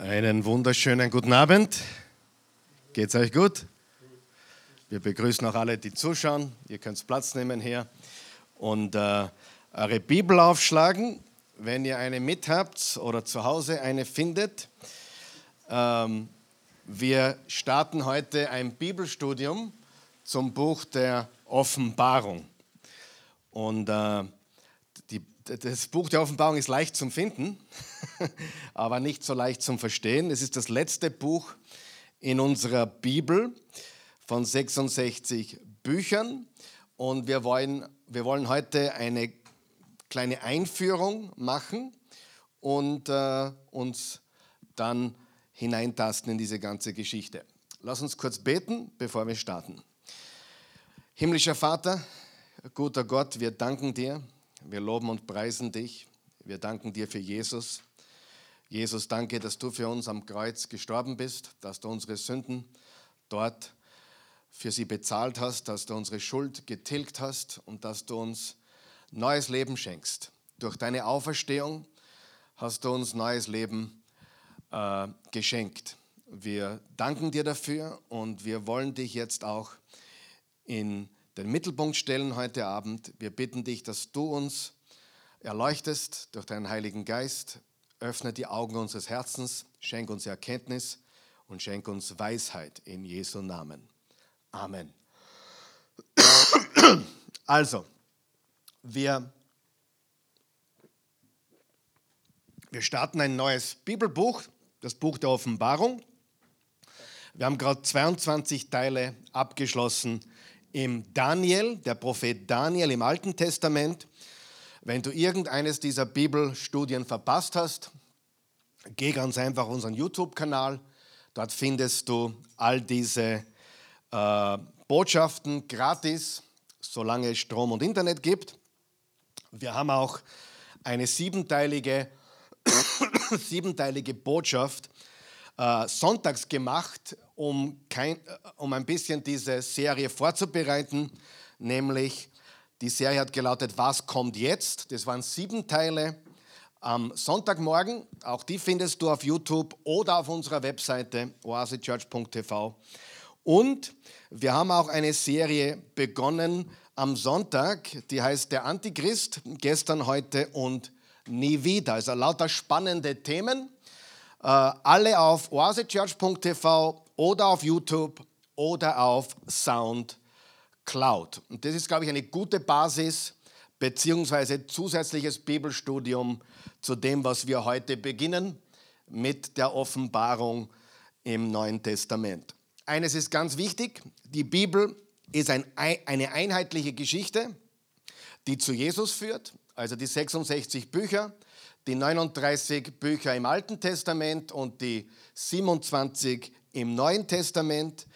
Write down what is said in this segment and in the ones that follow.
Einen wunderschönen guten Abend. Geht's euch gut? Wir begrüßen auch alle, die zuschauen. Ihr könnt Platz nehmen hier und äh, eure Bibel aufschlagen, wenn ihr eine mit habt oder zu Hause eine findet. Ähm, wir starten heute ein Bibelstudium zum Buch der Offenbarung. Und äh, das Buch der Offenbarung ist leicht zum Finden, aber nicht so leicht zum Verstehen. Es ist das letzte Buch in unserer Bibel von 66 Büchern und wir wollen, wir wollen heute eine kleine Einführung machen und äh, uns dann hineintasten in diese ganze Geschichte. Lass uns kurz beten, bevor wir starten. Himmlischer Vater, guter Gott, wir danken dir wir loben und preisen dich. Wir danken dir für Jesus. Jesus, danke, dass du für uns am Kreuz gestorben bist, dass du unsere Sünden dort für sie bezahlt hast, dass du unsere Schuld getilgt hast und dass du uns neues Leben schenkst. Durch deine Auferstehung hast du uns neues Leben äh, geschenkt. Wir danken dir dafür und wir wollen dich jetzt auch in den Mittelpunkt stellen heute Abend. Wir bitten dich, dass du uns erleuchtest durch deinen Heiligen Geist. Öffne die Augen unseres Herzens, schenk uns Erkenntnis und schenk uns Weisheit in Jesu Namen. Amen. Also, wir, wir starten ein neues Bibelbuch, das Buch der Offenbarung. Wir haben gerade 22 Teile abgeschlossen im Daniel, der Prophet Daniel im Alten Testament. Wenn du irgendeines dieser Bibelstudien verpasst hast, geh ganz einfach auf unseren YouTube-Kanal. Dort findest du all diese äh, Botschaften gratis, solange es Strom und Internet gibt. Wir haben auch eine siebenteilige, siebenteilige Botschaft äh, sonntags gemacht, um, kein, äh, um ein bisschen diese Serie vorzubereiten, nämlich die Serie hat gelautet, was kommt jetzt? Das waren sieben Teile am Sonntagmorgen. Auch die findest du auf YouTube oder auf unserer Webseite oasechurch.tv. Und wir haben auch eine Serie begonnen am Sonntag, die heißt Der Antichrist, gestern, heute und nie wieder. Also lauter spannende Themen. Äh, alle auf oasechurch.tv oder auf YouTube oder auf SoundCloud. Und das ist, glaube ich, eine gute Basis beziehungsweise zusätzliches Bibelstudium zu dem, was wir heute beginnen mit der Offenbarung im Neuen Testament. Eines ist ganz wichtig, die Bibel ist ein, eine einheitliche Geschichte, die zu Jesus führt, also die 66 Bücher die 39 Bücher im Alten Testament und die 27 im Neuen Testament.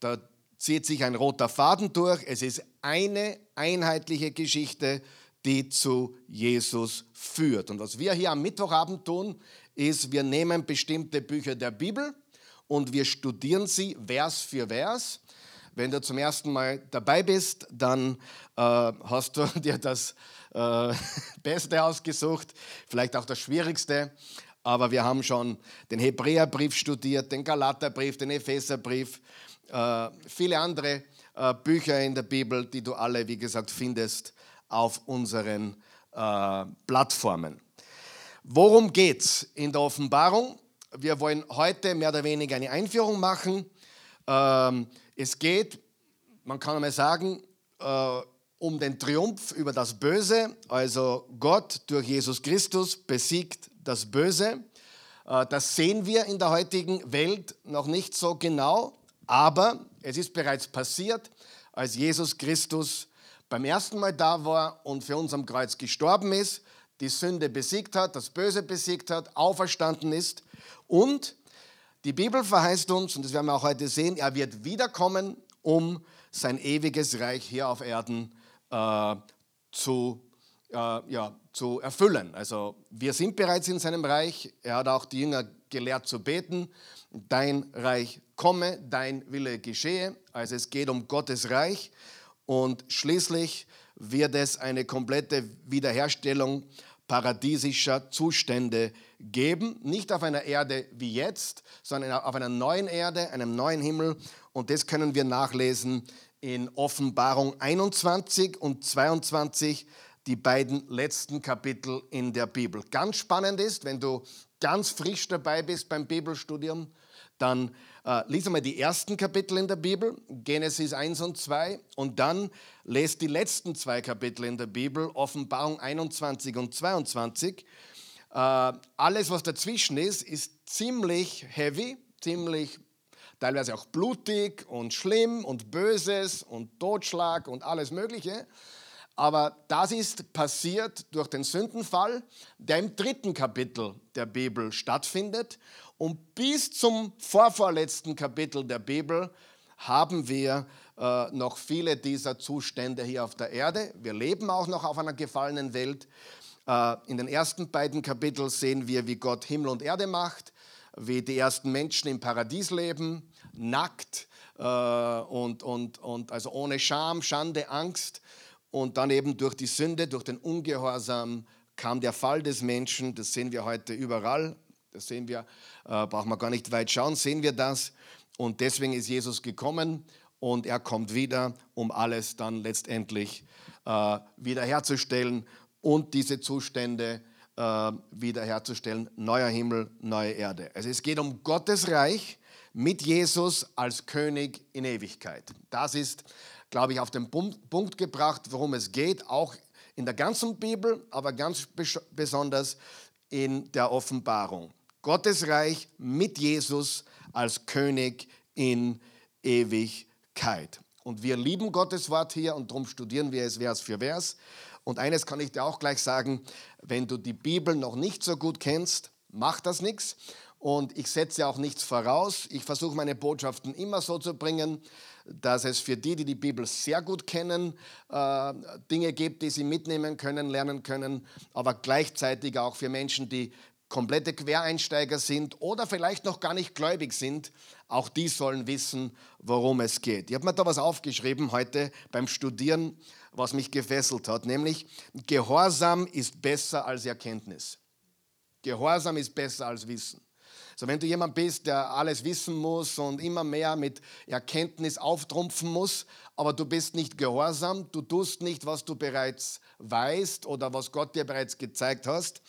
Da zieht sich ein roter Faden durch. Es ist eine einheitliche Geschichte, die zu Jesus führt. Und was wir hier am Mittwochabend tun, ist, wir nehmen bestimmte Bücher der Bibel und wir studieren sie Vers für Vers. Wenn du zum ersten Mal dabei bist, dann äh, hast du dir das äh, Beste ausgesucht, vielleicht auch das Schwierigste. Aber wir haben schon den Hebräerbrief studiert, den Galaterbrief, den Epheserbrief, äh, viele andere äh, Bücher in der Bibel, die du alle, wie gesagt, findest auf unseren äh, Plattformen. Worum geht es in der Offenbarung? Wir wollen heute mehr oder weniger eine Einführung machen. Ähm, es geht, man kann einmal sagen, äh, um den Triumph über das Böse. Also Gott durch Jesus Christus besiegt das Böse. Äh, das sehen wir in der heutigen Welt noch nicht so genau, aber es ist bereits passiert, als Jesus Christus beim ersten Mal da war und für uns am Kreuz gestorben ist, die Sünde besiegt hat, das Böse besiegt hat, auferstanden ist und die Bibel verheißt uns, und das werden wir auch heute sehen, er wird wiederkommen, um sein ewiges Reich hier auf Erden äh, zu, äh, ja, zu erfüllen. Also wir sind bereits in seinem Reich. Er hat auch die Jünger gelehrt zu beten. Dein Reich komme, dein Wille geschehe. Also es geht um Gottes Reich. Und schließlich wird es eine komplette Wiederherstellung paradiesischer Zustände geben, nicht auf einer Erde wie jetzt, sondern auf einer neuen Erde, einem neuen Himmel. Und das können wir nachlesen in Offenbarung 21 und 22, die beiden letzten Kapitel in der Bibel. Ganz spannend ist, wenn du ganz frisch dabei bist beim Bibelstudium, dann äh, lies einmal die ersten Kapitel in der Bibel, Genesis 1 und 2, und dann lest die letzten zwei Kapitel in der Bibel, Offenbarung 21 und 22. Äh, alles, was dazwischen ist, ist ziemlich heavy, ziemlich teilweise auch blutig und schlimm und böses und Totschlag und alles Mögliche. Aber das ist passiert durch den Sündenfall, der im dritten Kapitel der Bibel stattfindet. Und bis zum vorvorletzten Kapitel der Bibel haben wir äh, noch viele dieser Zustände hier auf der Erde. Wir leben auch noch auf einer gefallenen Welt. Äh, in den ersten beiden Kapiteln sehen wir, wie Gott Himmel und Erde macht, wie die ersten Menschen im Paradies leben, nackt äh, und, und, und also ohne Scham, Schande, Angst. Und dann eben durch die Sünde, durch den Ungehorsam kam der Fall des Menschen. Das sehen wir heute überall. Das sehen wir, äh, brauchen wir gar nicht weit schauen, sehen wir das. Und deswegen ist Jesus gekommen und er kommt wieder, um alles dann letztendlich äh, wiederherzustellen und diese Zustände äh, wiederherzustellen. Neuer Himmel, neue Erde. Also es geht um Gottes Reich mit Jesus als König in Ewigkeit. Das ist, glaube ich, auf den Punkt gebracht, worum es geht, auch in der ganzen Bibel, aber ganz besonders in der Offenbarung. Gottes Reich mit Jesus als König in Ewigkeit. Und wir lieben Gottes Wort hier und darum studieren wir es Vers für Vers. Und eines kann ich dir auch gleich sagen, wenn du die Bibel noch nicht so gut kennst, macht das nichts. Und ich setze auch nichts voraus. Ich versuche meine Botschaften immer so zu bringen, dass es für die, die die Bibel sehr gut kennen, äh, Dinge gibt, die sie mitnehmen können, lernen können, aber gleichzeitig auch für Menschen, die komplette Quereinsteiger sind oder vielleicht noch gar nicht gläubig sind, auch die sollen wissen, worum es geht. Ich habe mir da was aufgeschrieben heute beim Studieren, was mich gefesselt hat, nämlich Gehorsam ist besser als Erkenntnis. Gehorsam ist besser als Wissen. So, wenn du jemand bist, der alles wissen muss und immer mehr mit Erkenntnis auftrumpfen muss, aber du bist nicht gehorsam, du tust nicht, was du bereits weißt oder was Gott dir bereits gezeigt hast,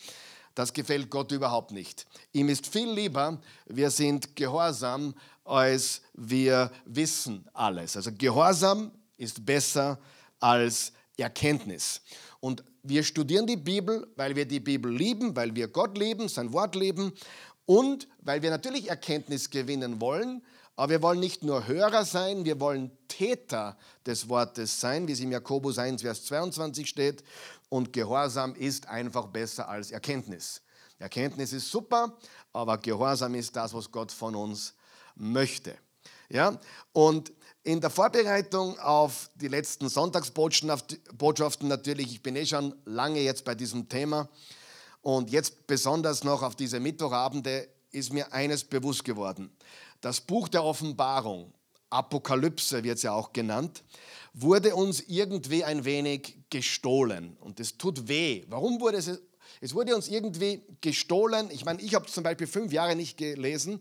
das gefällt Gott überhaupt nicht. Ihm ist viel lieber, wir sind gehorsam, als wir wissen alles. Also Gehorsam ist besser als Erkenntnis. Und wir studieren die Bibel, weil wir die Bibel lieben, weil wir Gott lieben, sein Wort lieben und weil wir natürlich Erkenntnis gewinnen wollen, aber wir wollen nicht nur Hörer sein, wir wollen Täter des Wortes sein, wie es im Jakobus 1, Vers 22 steht. Und Gehorsam ist einfach besser als Erkenntnis. Erkenntnis ist super, aber Gehorsam ist das, was Gott von uns möchte. Ja? Und in der Vorbereitung auf die letzten Sonntagsbotschaften natürlich, ich bin eh schon lange jetzt bei diesem Thema und jetzt besonders noch auf diese Mittwochabende ist mir eines bewusst geworden. Das Buch der Offenbarung, Apokalypse wird es ja auch genannt, wurde uns irgendwie ein wenig gestohlen. Und es tut weh. Warum wurde es? Es wurde uns irgendwie gestohlen. Ich meine, ich habe zum Beispiel fünf Jahre nicht gelesen,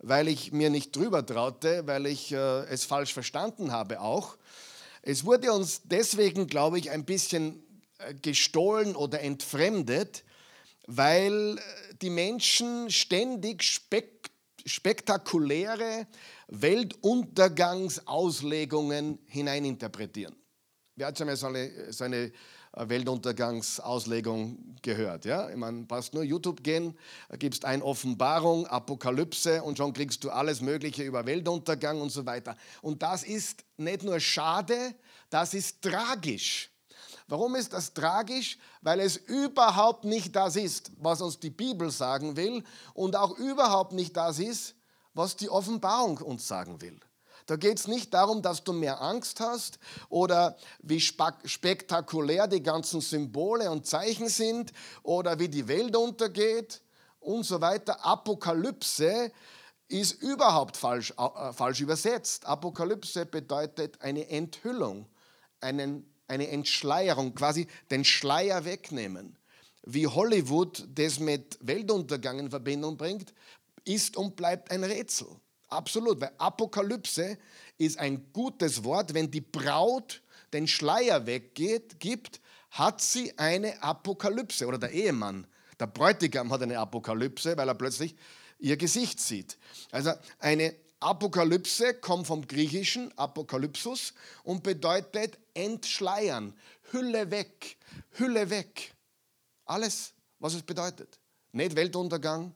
weil ich mir nicht drüber traute, weil ich äh, es falsch verstanden habe auch. Es wurde uns deswegen, glaube ich, ein bisschen äh, gestohlen oder entfremdet, weil äh, die Menschen ständig spek spektakuläre Weltuntergangsauslegungen hineininterpretieren. Wer hat schon mal so eine, so eine äh, Weltuntergangsauslegung gehört? Ja? Ich meine, brauchst nur YouTube gehen, gibst ein Offenbarung, Apokalypse und schon kriegst du alles Mögliche über Weltuntergang und so weiter. Und das ist nicht nur schade, das ist tragisch. Warum ist das tragisch? Weil es überhaupt nicht das ist, was uns die Bibel sagen will und auch überhaupt nicht das ist, was die Offenbarung uns sagen will. Da geht es nicht darum, dass du mehr Angst hast oder wie spektakulär die ganzen Symbole und Zeichen sind oder wie die Welt untergeht und so weiter. Apokalypse ist überhaupt falsch, äh, falsch übersetzt. Apokalypse bedeutet eine Enthüllung, einen, eine Entschleierung, quasi den Schleier wegnehmen. wie Hollywood das mit Weltuntergang in Verbindung bringt, ist und bleibt ein Rätsel. Absolut, weil Apokalypse ist ein gutes Wort. Wenn die Braut den Schleier weggeht, gibt, hat sie eine Apokalypse oder der Ehemann. Der Bräutigam hat eine Apokalypse, weil er plötzlich ihr Gesicht sieht. Also eine Apokalypse kommt vom griechischen Apokalypsus und bedeutet entschleiern, Hülle weg, Hülle weg. Alles, was es bedeutet. Nicht Weltuntergang,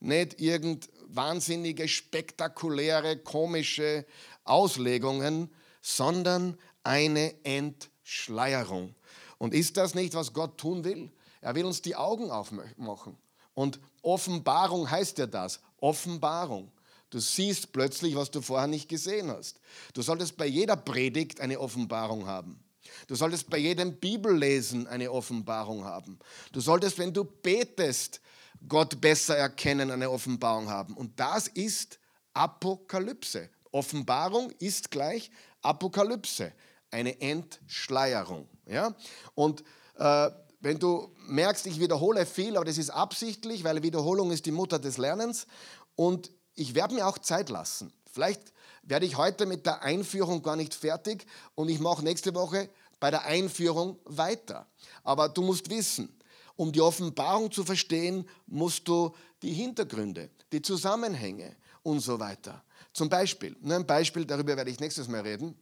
nicht irgend wahnsinnige, spektakuläre, komische Auslegungen, sondern eine Entschleierung. Und ist das nicht, was Gott tun will? Er will uns die Augen aufmachen. Und Offenbarung heißt ja das. Offenbarung. Du siehst plötzlich, was du vorher nicht gesehen hast. Du solltest bei jeder Predigt eine Offenbarung haben. Du solltest bei jedem Bibellesen eine Offenbarung haben. Du solltest, wenn du betest, Gott besser erkennen, eine Offenbarung haben. Und das ist Apokalypse. Offenbarung ist gleich Apokalypse, eine Entschleierung. Ja? Und äh, wenn du merkst, ich wiederhole viel, aber das ist absichtlich, weil Wiederholung ist die Mutter des Lernens. Und ich werde mir auch Zeit lassen. Vielleicht werde ich heute mit der Einführung gar nicht fertig und ich mache nächste Woche bei der Einführung weiter. Aber du musst wissen, um die Offenbarung zu verstehen, musst du die Hintergründe, die Zusammenhänge und so weiter. Zum Beispiel, nur ein Beispiel, darüber werde ich nächstes Mal reden.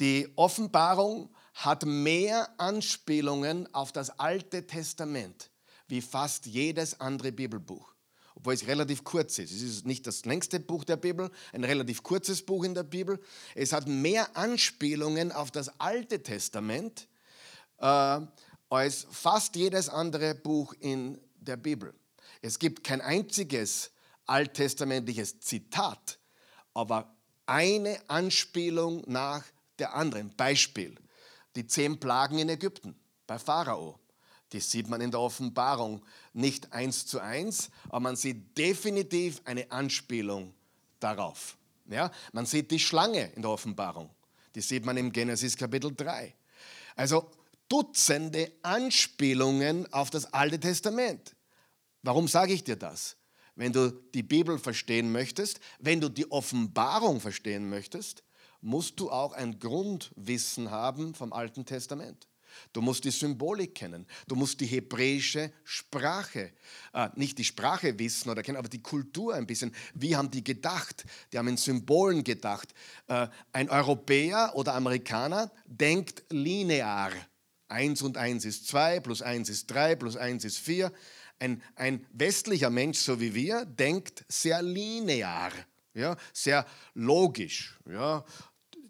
Die Offenbarung hat mehr Anspielungen auf das Alte Testament wie fast jedes andere Bibelbuch obwohl es relativ kurz ist. Es ist nicht das längste Buch der Bibel, ein relativ kurzes Buch in der Bibel. Es hat mehr Anspielungen auf das Alte Testament äh, als fast jedes andere Buch in der Bibel. Es gibt kein einziges alttestamentliches Zitat, aber eine Anspielung nach der anderen. Beispiel, die zehn Plagen in Ägypten bei Pharao. Die sieht man in der Offenbarung nicht eins zu eins, aber man sieht definitiv eine Anspielung darauf. Ja? Man sieht die Schlange in der Offenbarung. Die sieht man im Genesis Kapitel 3. Also Dutzende Anspielungen auf das Alte Testament. Warum sage ich dir das? Wenn du die Bibel verstehen möchtest, wenn du die Offenbarung verstehen möchtest, musst du auch ein Grundwissen haben vom Alten Testament. Du musst die Symbolik kennen. Du musst die hebräische Sprache, äh, nicht die Sprache wissen oder kennen, aber die Kultur ein bisschen. Wie haben die gedacht? Die haben in Symbolen gedacht. Äh, ein Europäer oder Amerikaner denkt linear. Eins und eins ist zwei, plus eins ist drei, plus eins ist vier. Ein, ein westlicher Mensch, so wie wir, denkt sehr linear, ja, sehr logisch. Ja.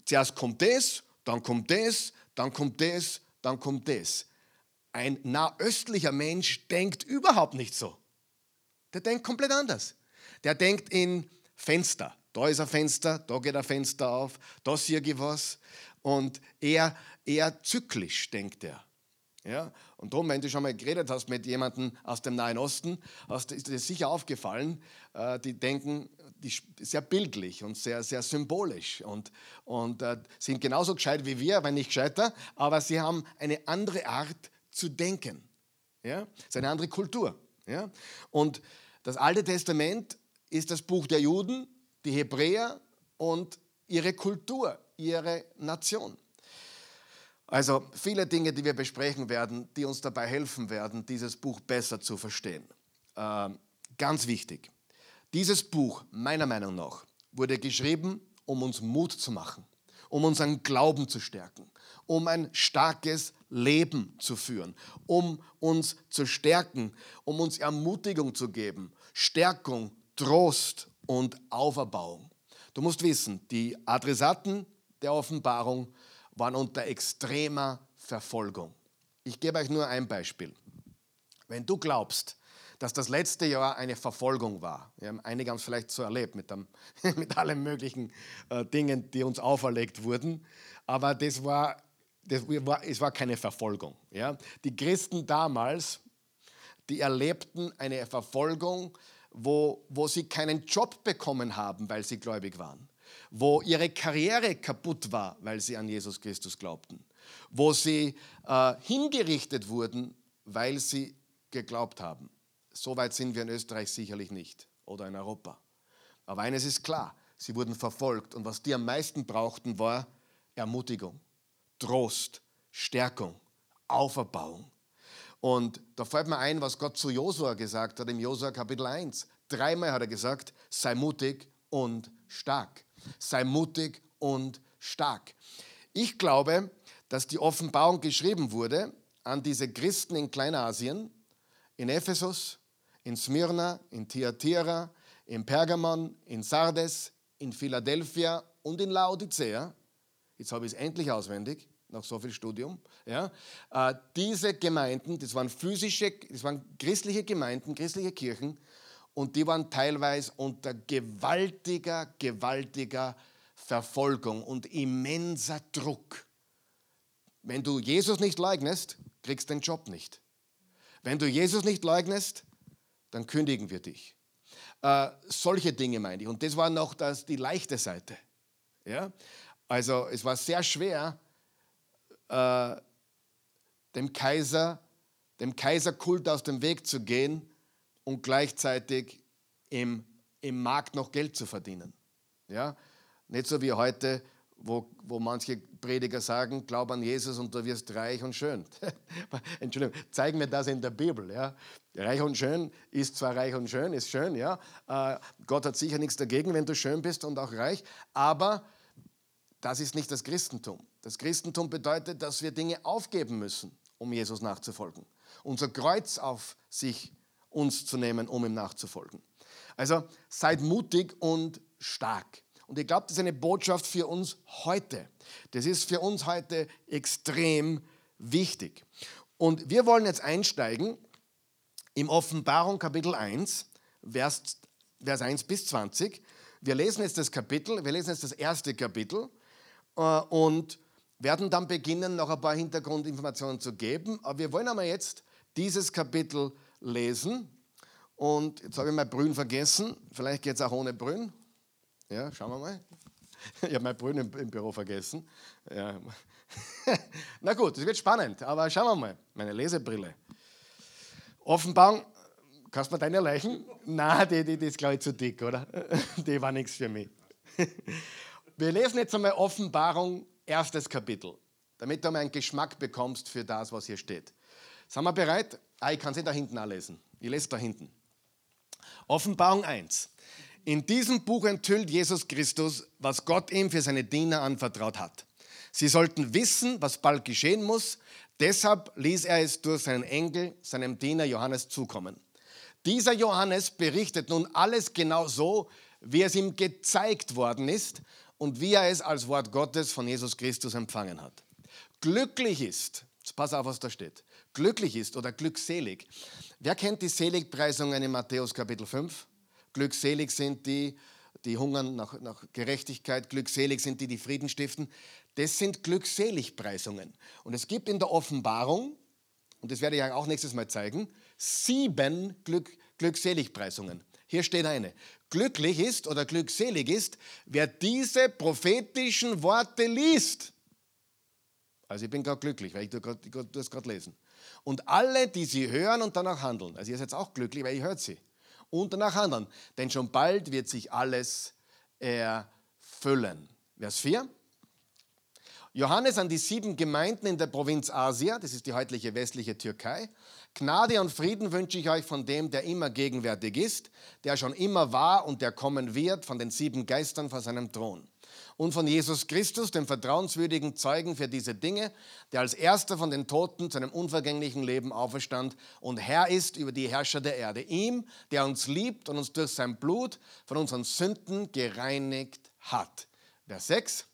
Zuerst kommt das, dann kommt das, dann kommt das, dann kommt das. Ein nahöstlicher Mensch denkt überhaupt nicht so. Der denkt komplett anders. Der denkt in Fenster. Da ist ein Fenster, da geht ein Fenster auf, da sehe ich was. Und eher, eher zyklisch denkt er. Ja? Und darum, wenn du schon mal geredet hast mit jemandem aus dem Nahen Osten, ist dir sicher aufgefallen, äh, die denken die, sehr bildlich und sehr, sehr symbolisch und, und äh, sind genauso gescheit wie wir, wenn nicht gescheiter, aber sie haben eine andere Art zu denken. Ja? Es ist eine andere Kultur. Ja? Und das Alte Testament ist das Buch der Juden, die Hebräer und ihre Kultur, ihre Nation. Also viele Dinge, die wir besprechen werden, die uns dabei helfen werden, dieses Buch besser zu verstehen. Ähm, ganz wichtig. Dieses Buch, meiner Meinung nach, wurde geschrieben, um uns Mut zu machen, um unseren Glauben zu stärken, um ein starkes Leben zu führen, um uns zu stärken, um uns Ermutigung zu geben, Stärkung, Trost und Auferbauung. Du musst wissen, die Adressaten der Offenbarung waren unter extremer Verfolgung. Ich gebe euch nur ein Beispiel. Wenn du glaubst, dass das letzte Jahr eine Verfolgung war, ja, einige haben es vielleicht so erlebt mit, dem, mit allen möglichen äh, Dingen, die uns auferlegt wurden, aber das war, das war, es war keine Verfolgung. Ja. Die Christen damals, die erlebten eine Verfolgung, wo, wo sie keinen Job bekommen haben, weil sie gläubig waren wo ihre Karriere kaputt war, weil sie an Jesus Christus glaubten, wo sie äh, hingerichtet wurden weil sie geglaubt haben. So weit sind wir in Österreich sicherlich nicht oder in Europa. Aber eines ist klar, sie wurden verfolgt und was die am meisten brauchten, war Ermutigung, Trost, Stärkung, Auferbauung. Und da fällt mir ein, was Gott zu Josua gesagt hat im Josua Kapitel 1. Dreimal hat er gesagt, sei mutig und stark. Sei mutig und stark. Ich glaube, dass die Offenbarung geschrieben wurde an diese Christen in Kleinasien, in Ephesus, in Smyrna, in Thyatira, in Pergamon, in Sardes, in Philadelphia und in Laodicea. Jetzt habe ich es endlich auswendig, nach so viel Studium. Ja. Äh, diese Gemeinden, das waren physische, das waren christliche Gemeinden, christliche Kirchen, und die waren teilweise unter gewaltiger, gewaltiger Verfolgung und immenser Druck. Wenn du Jesus nicht leugnest, kriegst du den Job nicht. Wenn du Jesus nicht leugnest, dann kündigen wir dich. Äh, solche Dinge meine ich. Und das war noch das, die leichte Seite. Ja? Also es war sehr schwer, äh, dem Kaiser, dem Kaiserkult aus dem Weg zu gehen und gleichzeitig im, im Markt noch Geld zu verdienen. Ja? Nicht so wie heute, wo, wo manche Prediger sagen, glaub an Jesus und du wirst reich und schön. Entschuldigung, zeig mir das in der Bibel. Ja? Reich und schön ist zwar reich und schön, ist schön, ja. Äh, Gott hat sicher nichts dagegen, wenn du schön bist und auch reich, aber das ist nicht das Christentum. Das Christentum bedeutet, dass wir Dinge aufgeben müssen, um Jesus nachzufolgen. Unser Kreuz auf sich uns zu nehmen, um ihm nachzufolgen. Also seid mutig und stark. Und ich glaube, das ist eine Botschaft für uns heute. Das ist für uns heute extrem wichtig. Und wir wollen jetzt einsteigen im Offenbarung Kapitel 1, Vers, Vers 1 bis 20. Wir lesen jetzt das Kapitel, wir lesen jetzt das erste Kapitel äh, und werden dann beginnen, noch ein paar Hintergrundinformationen zu geben. Aber wir wollen einmal jetzt dieses Kapitel lesen. Und jetzt habe ich mein Brünn vergessen. Vielleicht geht es auch ohne Brünn. Ja, schauen wir mal. Ich habe mein Brünn im, im, Büro vergessen. Ja. Na gut, es wird spannend, aber schauen wir mal. Meine Lesebrille. Offenbarung, kannst du mir deine Leichen? Nein, die, die, die ist, glaube ich, zu dick, oder? Die war nichts für mich. Wir lesen jetzt einmal Offenbarung, erstes Kapitel, damit du mal einen Geschmack bekommst für das, was hier steht. Sind wir bereit? Ah, ich kann sie da hinten auch lesen. Ich lese da hinten. Offenbarung 1. In diesem Buch enthüllt Jesus Christus, was Gott ihm für seine Diener anvertraut hat. Sie sollten wissen, was bald geschehen muss. Deshalb ließ er es durch seinen Engel, seinem Diener Johannes, zukommen. Dieser Johannes berichtet nun alles genau so, wie es ihm gezeigt worden ist und wie er es als Wort Gottes von Jesus Christus empfangen hat. Glücklich ist, pass auf, was da steht, glücklich ist oder glückselig. Wer kennt die Seligpreisungen in Matthäus Kapitel 5? Glückselig sind die, die hungern nach, nach Gerechtigkeit, glückselig sind die, die Frieden stiften. Das sind Glückseligpreisungen. Und es gibt in der Offenbarung, und das werde ich auch nächstes Mal zeigen, sieben Glück, Glückseligpreisungen. Hier steht eine. Glücklich ist oder glückselig ist, wer diese prophetischen Worte liest. Also ich bin gerade glücklich, weil ich das gerade lesen. Und alle, die sie hören und danach handeln. Also ihr seid auch glücklich, weil ihr hört sie. Und danach handeln. Denn schon bald wird sich alles erfüllen. Vers 4. Johannes an die sieben Gemeinden in der Provinz Asia, das ist die heutige westliche Türkei. Gnade und Frieden wünsche ich euch von dem, der immer gegenwärtig ist, der schon immer war und der kommen wird, von den sieben Geistern vor seinem Thron. Und von Jesus Christus, dem vertrauenswürdigen Zeugen für diese Dinge, der als erster von den Toten zu einem unvergänglichen Leben auferstand und Herr ist über die Herrscher der Erde. Ihm, der uns liebt und uns durch sein Blut von unseren Sünden gereinigt hat. Vers 6.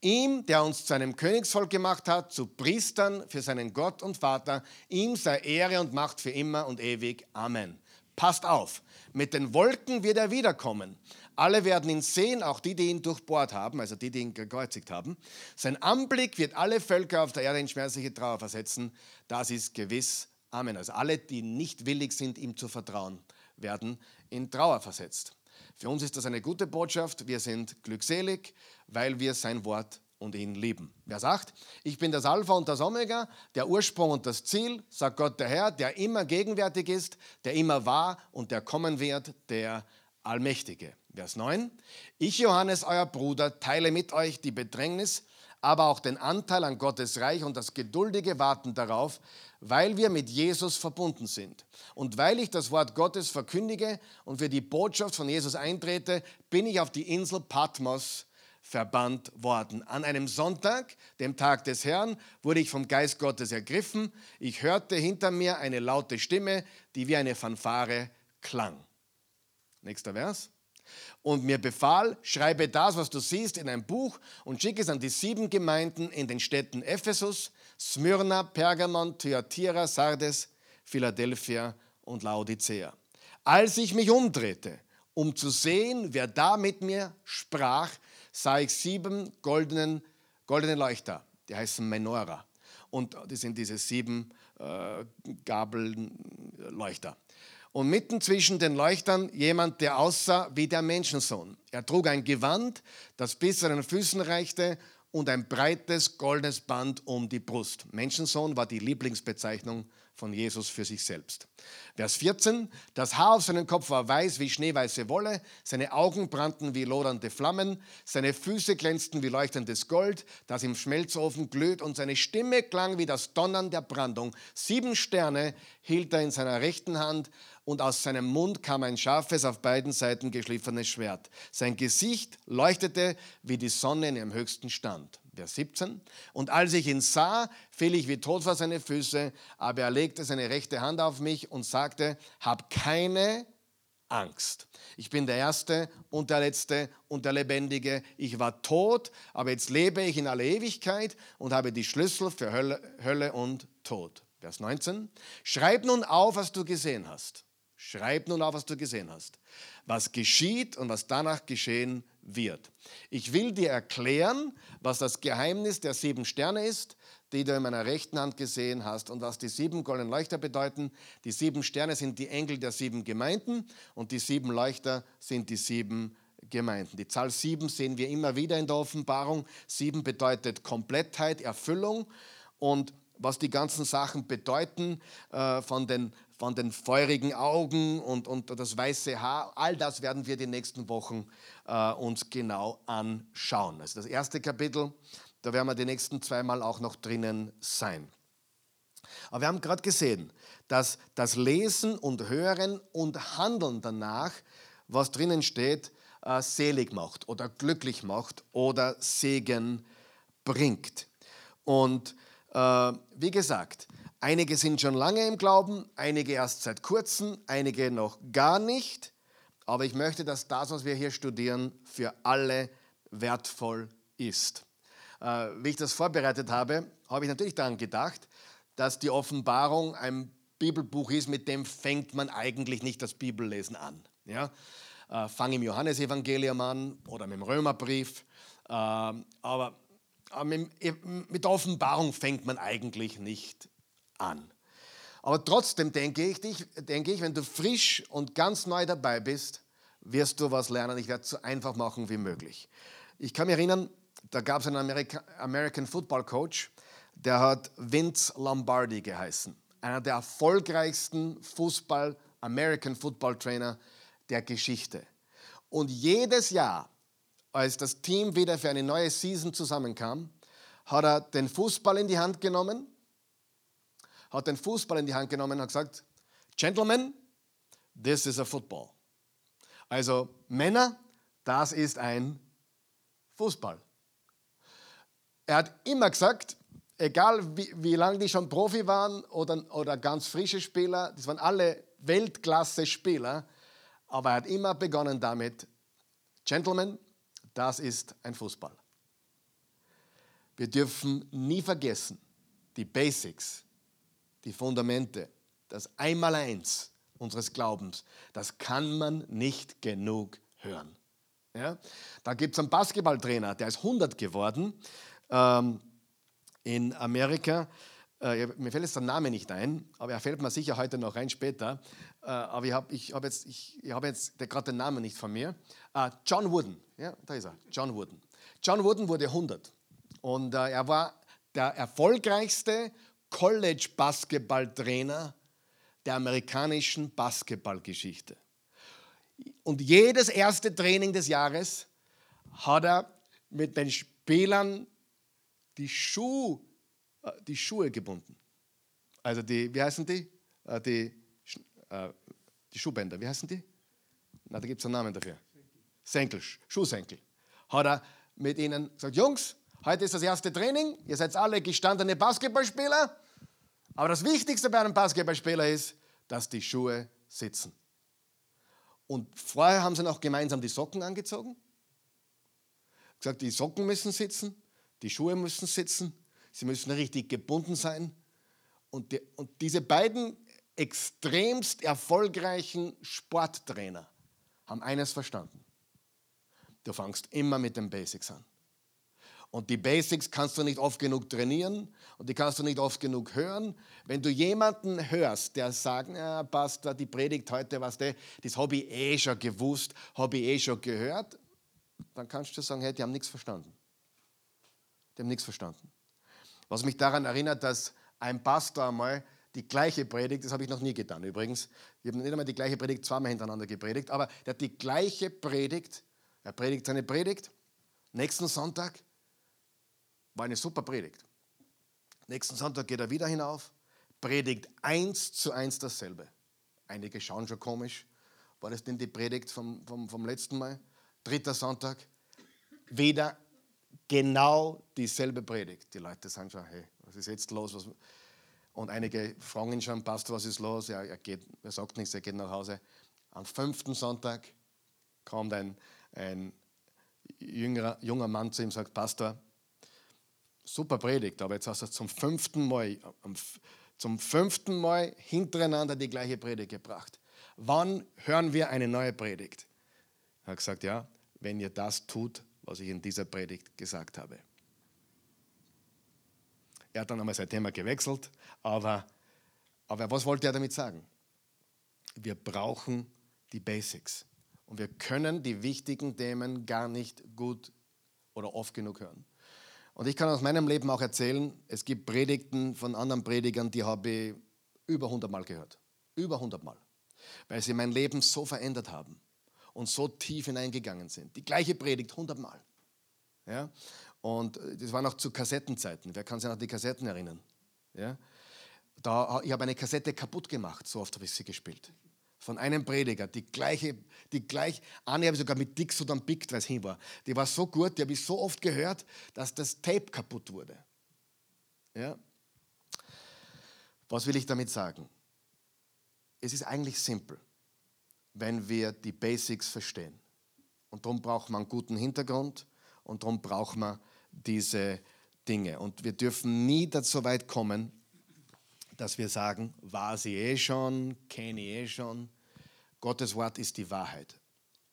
Ihm, der uns zu einem Königsvolk gemacht hat, zu Priestern für seinen Gott und Vater, ihm sei Ehre und Macht für immer und ewig. Amen. Passt auf, mit den Wolken wird er wiederkommen. Alle werden ihn sehen, auch die, die ihn durchbohrt haben, also die, die ihn gekreuzigt haben. Sein Anblick wird alle Völker auf der Erde in schmerzliche Trauer versetzen. Das ist gewiss. Amen. Also alle, die nicht willig sind, ihm zu vertrauen, werden in Trauer versetzt. Für uns ist das eine gute Botschaft. Wir sind glückselig, weil wir sein Wort und ihn lieben. Wer sagt, ich bin das Alpha und das Omega, der Ursprung und das Ziel, sagt Gott der Herr, der immer gegenwärtig ist, der immer war und der kommen wird, der Allmächtige. Vers 9. Ich, Johannes, euer Bruder, teile mit euch die Bedrängnis, aber auch den Anteil an Gottes Reich und das geduldige Warten darauf, weil wir mit Jesus verbunden sind. Und weil ich das Wort Gottes verkündige und für die Botschaft von Jesus eintrete, bin ich auf die Insel Patmos verbannt worden. An einem Sonntag, dem Tag des Herrn, wurde ich vom Geist Gottes ergriffen. Ich hörte hinter mir eine laute Stimme, die wie eine Fanfare klang. Nächster Vers und mir befahl, schreibe das, was du siehst, in ein Buch und schicke es an die sieben Gemeinden in den Städten Ephesus, Smyrna, Pergamon, Thyatira, Sardes, Philadelphia und Laodicea. Als ich mich umdrehte, um zu sehen, wer da mit mir sprach, sah ich sieben goldenen, goldene Leuchter, die heißen Menora. Und die sind diese sieben äh, Gabelleuchter und mitten zwischen den Leuchtern jemand, der aussah wie der Menschensohn. Er trug ein Gewand, das bis zu den Füßen reichte und ein breites goldenes Band um die Brust. Menschensohn war die Lieblingsbezeichnung von Jesus für sich selbst. Vers 14, das Haar auf seinem Kopf war weiß wie schneeweiße Wolle, seine Augen brannten wie lodernde Flammen, seine Füße glänzten wie leuchtendes Gold, das im Schmelzofen glüht und seine Stimme klang wie das Donnern der Brandung. Sieben Sterne hielt er in seiner rechten Hand und aus seinem Mund kam ein scharfes, auf beiden Seiten geschliffenes Schwert. Sein Gesicht leuchtete wie die Sonne in ihrem höchsten Stand. Vers 17. Und als ich ihn sah, fiel ich wie tot vor seine Füße, aber er legte seine rechte Hand auf mich und sagte, hab keine Angst. Ich bin der Erste und der Letzte und der Lebendige. Ich war tot, aber jetzt lebe ich in aller Ewigkeit und habe die Schlüssel für Hölle, Hölle und Tod. Vers 19. Schreib nun auf, was du gesehen hast. Schreib nun auf, was du gesehen hast, was geschieht und was danach geschehen wird. Ich will dir erklären, was das Geheimnis der sieben Sterne ist, die du in meiner rechten Hand gesehen hast und was die sieben goldenen Leuchter bedeuten. Die sieben Sterne sind die Engel der sieben Gemeinden und die sieben Leuchter sind die sieben Gemeinden. Die Zahl sieben sehen wir immer wieder in der Offenbarung. Sieben bedeutet Komplettheit, Erfüllung und was die ganzen Sachen bedeuten, äh, von, den, von den feurigen Augen und, und das weiße Haar, all das werden wir die nächsten Wochen äh, uns genau anschauen. Also das erste Kapitel, da werden wir die nächsten zweimal auch noch drinnen sein. Aber wir haben gerade gesehen, dass das Lesen und Hören und Handeln danach, was drinnen steht, äh, selig macht oder glücklich macht oder Segen bringt. Und äh, wie gesagt, einige sind schon lange im Glauben, einige erst seit kurzem, einige noch gar nicht. Aber ich möchte, dass das, was wir hier studieren, für alle wertvoll ist. Äh, wie ich das vorbereitet habe, habe ich natürlich daran gedacht, dass die Offenbarung ein Bibelbuch ist, mit dem fängt man eigentlich nicht das Bibellesen an. Ja? Äh, fang im Johannesevangelium an oder mit dem Römerbrief. Äh, aber mit der Offenbarung fängt man eigentlich nicht an. Aber trotzdem denke ich, denke ich, wenn du frisch und ganz neu dabei bist, wirst du was lernen. Ich werde es so einfach machen wie möglich. Ich kann mich erinnern, da gab es einen Amerika American Football Coach, der hat Vince Lombardi geheißen. Einer der erfolgreichsten Fußball, American Football Trainer der Geschichte. Und jedes Jahr als das Team wieder für eine neue Season zusammenkam, hat er den Fußball in die Hand genommen, hat den Fußball in die Hand genommen und hat gesagt, Gentlemen, this is a football. Also Männer, das ist ein Fußball. Er hat immer gesagt, egal wie, wie lange die schon Profi waren oder, oder ganz frische Spieler, das waren alle Weltklasse-Spieler, aber er hat immer begonnen damit, Gentlemen, das ist ein Fußball. Wir dürfen nie vergessen, die Basics, die Fundamente, das Einmaleins unseres Glaubens, das kann man nicht genug hören. Ja? Da gibt es einen Basketballtrainer, der ist 100 geworden ähm, in Amerika. Äh, mir fällt jetzt der Name nicht ein, aber er fällt mir sicher heute noch ein später. Äh, aber ich habe ich hab jetzt, ich, ich hab jetzt gerade den Namen nicht von mir. Äh, John Wooden, ja, da ist er, John Wooden. John Wooden wurde 100 Und äh, er war der erfolgreichste College-Basketballtrainer der amerikanischen Basketballgeschichte. Und jedes erste Training des Jahres hat er mit den Spielern die, Schuh, äh, die Schuhe gebunden. Also die, wie heißen die? Äh, die, äh, die Schuhbänder, wie heißen die? Na, da gibt es einen Namen dafür. Senkel, Schuhsenkel. Hat er mit ihnen gesagt, Jungs, heute ist das erste Training, ihr seid alle gestandene Basketballspieler, aber das Wichtigste bei einem Basketballspieler ist, dass die Schuhe sitzen. Und vorher haben sie noch gemeinsam die Socken angezogen. Gesagt, die Socken müssen sitzen, die Schuhe müssen sitzen, sie müssen richtig gebunden sein. Und, die, und diese beiden extremst erfolgreichen Sporttrainer haben eines verstanden. Du fangst immer mit den Basics an. Und die Basics kannst du nicht oft genug trainieren und die kannst du nicht oft genug hören. Wenn du jemanden hörst, der sagt, ja, Pastor, die Predigt heute, was der, das habe ich eh schon gewusst, habe ich eh schon gehört, dann kannst du sagen, hey, die haben nichts verstanden. Die haben nichts verstanden. Was mich daran erinnert, dass ein Pastor einmal die gleiche Predigt, das habe ich noch nie getan übrigens, ich habe nicht einmal die gleiche Predigt zweimal hintereinander gepredigt, aber der hat die gleiche Predigt, er predigt seine Predigt, nächsten Sonntag war eine super Predigt. Nächsten Sonntag geht er wieder hinauf, predigt eins zu eins dasselbe. Einige schauen schon komisch. War das denn die Predigt vom, vom, vom letzten Mal? Dritter Sonntag. Wieder genau dieselbe Predigt. Die Leute sagen schon, hey, was ist jetzt los? Was? Und einige fragen ihn schon, Pastor, was ist los? Ja, er, geht, er sagt nichts, er geht nach Hause. Am fünften Sonntag kommt ein, ein jüngerer, junger Mann zu ihm und sagt, Pastor, super Predigt, aber jetzt hast du zum fünften Mal, zum fünften Mal hintereinander die gleiche Predigt gebracht. Wann hören wir eine neue Predigt? Er hat gesagt, ja, wenn ihr das tut, was ich in dieser Predigt gesagt habe. Er hat dann einmal sein Thema gewechselt, aber, aber was wollte er damit sagen? Wir brauchen die Basics und wir können die wichtigen Themen gar nicht gut oder oft genug hören. Und ich kann aus meinem Leben auch erzählen, es gibt Predigten von anderen Predigern, die habe ich über 100 Mal gehört. Über 100 Mal. Weil sie mein Leben so verändert haben und so tief hineingegangen sind. Die gleiche Predigt 100 Mal. Ja? Und das war noch zu Kassettenzeiten. Wer kann sich noch an die Kassetten erinnern? Ja? Da, ich habe eine Kassette kaputt gemacht, so oft habe ich sie gespielt von einem Prediger, die gleiche, die gleich, eine habe ich sogar mit Dix oder Big, es hin war. Die war so gut, die habe ich so oft gehört, dass das Tape kaputt wurde. Ja? Was will ich damit sagen? Es ist eigentlich simpel, wenn wir die Basics verstehen. Und darum braucht man einen guten Hintergrund und darum braucht man diese Dinge. Und wir dürfen nie dazu weit kommen, dass wir sagen, war sie eh schon, kenne ich eh schon. Gottes Wort ist die Wahrheit.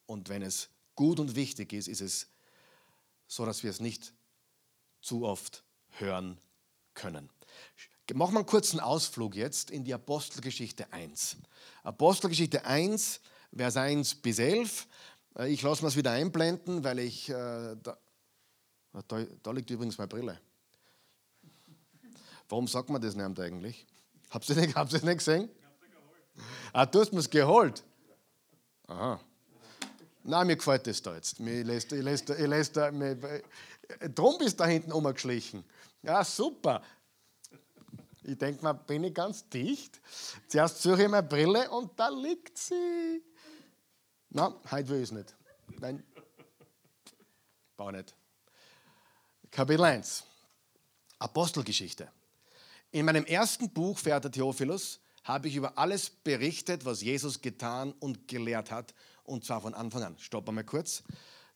Und wenn es gut und wichtig ist, ist es so, dass wir es nicht zu oft hören können. Machen wir einen kurzen Ausflug jetzt in die Apostelgeschichte 1. Apostelgeschichte 1, Vers 1 bis 11. Äh, ich lasse mir es wieder einblenden, weil ich. Äh, da, da, da liegt übrigens meine Brille. Warum sagt man das nicht eigentlich? Habt ihr nicht, habt ihr nicht gesehen? Ah, du hast mir es geholt. Aha. Nein, mir gefällt das da jetzt. Ich lässt, ich lässt, ich lässt, mir, drum bist du da hinten umgeschlichen. Ja, super. Ich denke mal, bin ich ganz dicht. Zuerst suche ich meine Brille und da liegt sie. Nein, heute will ich es nicht. Nein. Bau nicht. Kapitel 1. Apostelgeschichte. In meinem ersten Buch, verehrter Theophilus, habe ich über alles berichtet, was Jesus getan und gelehrt hat, und zwar von Anfang an. Stopp einmal kurz.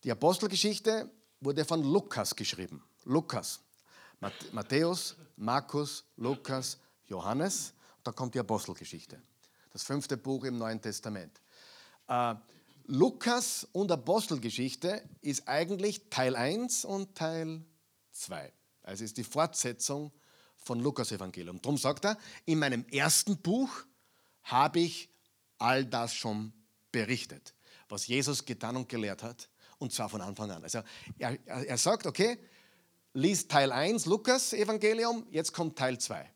Die Apostelgeschichte wurde von Lukas geschrieben. Lukas. Matthäus, Markus, Lukas, Johannes. Da kommt die Apostelgeschichte. Das fünfte Buch im Neuen Testament. Äh, Lukas und Apostelgeschichte ist eigentlich Teil 1 und Teil 2. Also ist die Fortsetzung von Lukas Evangelium. Darum sagt er, in meinem ersten Buch habe ich all das schon berichtet, was Jesus getan und gelehrt hat, und zwar von Anfang an. Also er, er sagt, okay, liest Teil 1, Lukas Evangelium, jetzt kommt Teil 2.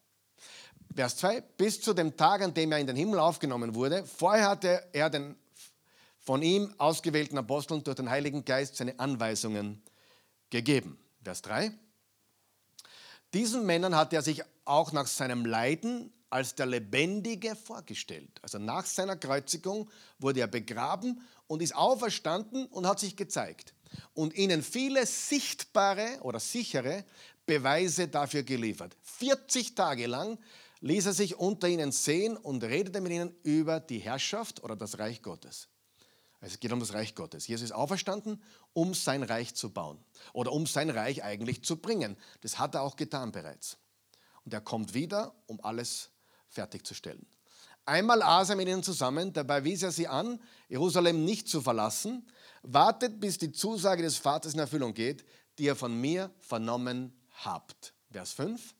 Vers 2, bis zu dem Tag, an dem er in den Himmel aufgenommen wurde. Vorher hatte er den von ihm ausgewählten Aposteln durch den Heiligen Geist seine Anweisungen gegeben. Vers 3. Diesen Männern hat er sich auch nach seinem Leiden als der Lebendige vorgestellt. Also nach seiner Kreuzigung wurde er begraben und ist auferstanden und hat sich gezeigt. Und ihnen viele sichtbare oder sichere Beweise dafür geliefert. 40 Tage lang ließ er sich unter ihnen sehen und redete mit ihnen über die Herrschaft oder das Reich Gottes. Also es geht um das Reich Gottes. Jesus ist auferstanden, um sein Reich zu bauen oder um sein Reich eigentlich zu bringen. Das hat er auch getan bereits. Und er kommt wieder, um alles fertigzustellen. Einmal aß er mit ihnen zusammen, dabei wies er sie an, Jerusalem nicht zu verlassen. Wartet, bis die Zusage des Vaters in Erfüllung geht, die ihr von mir vernommen habt. Vers 5.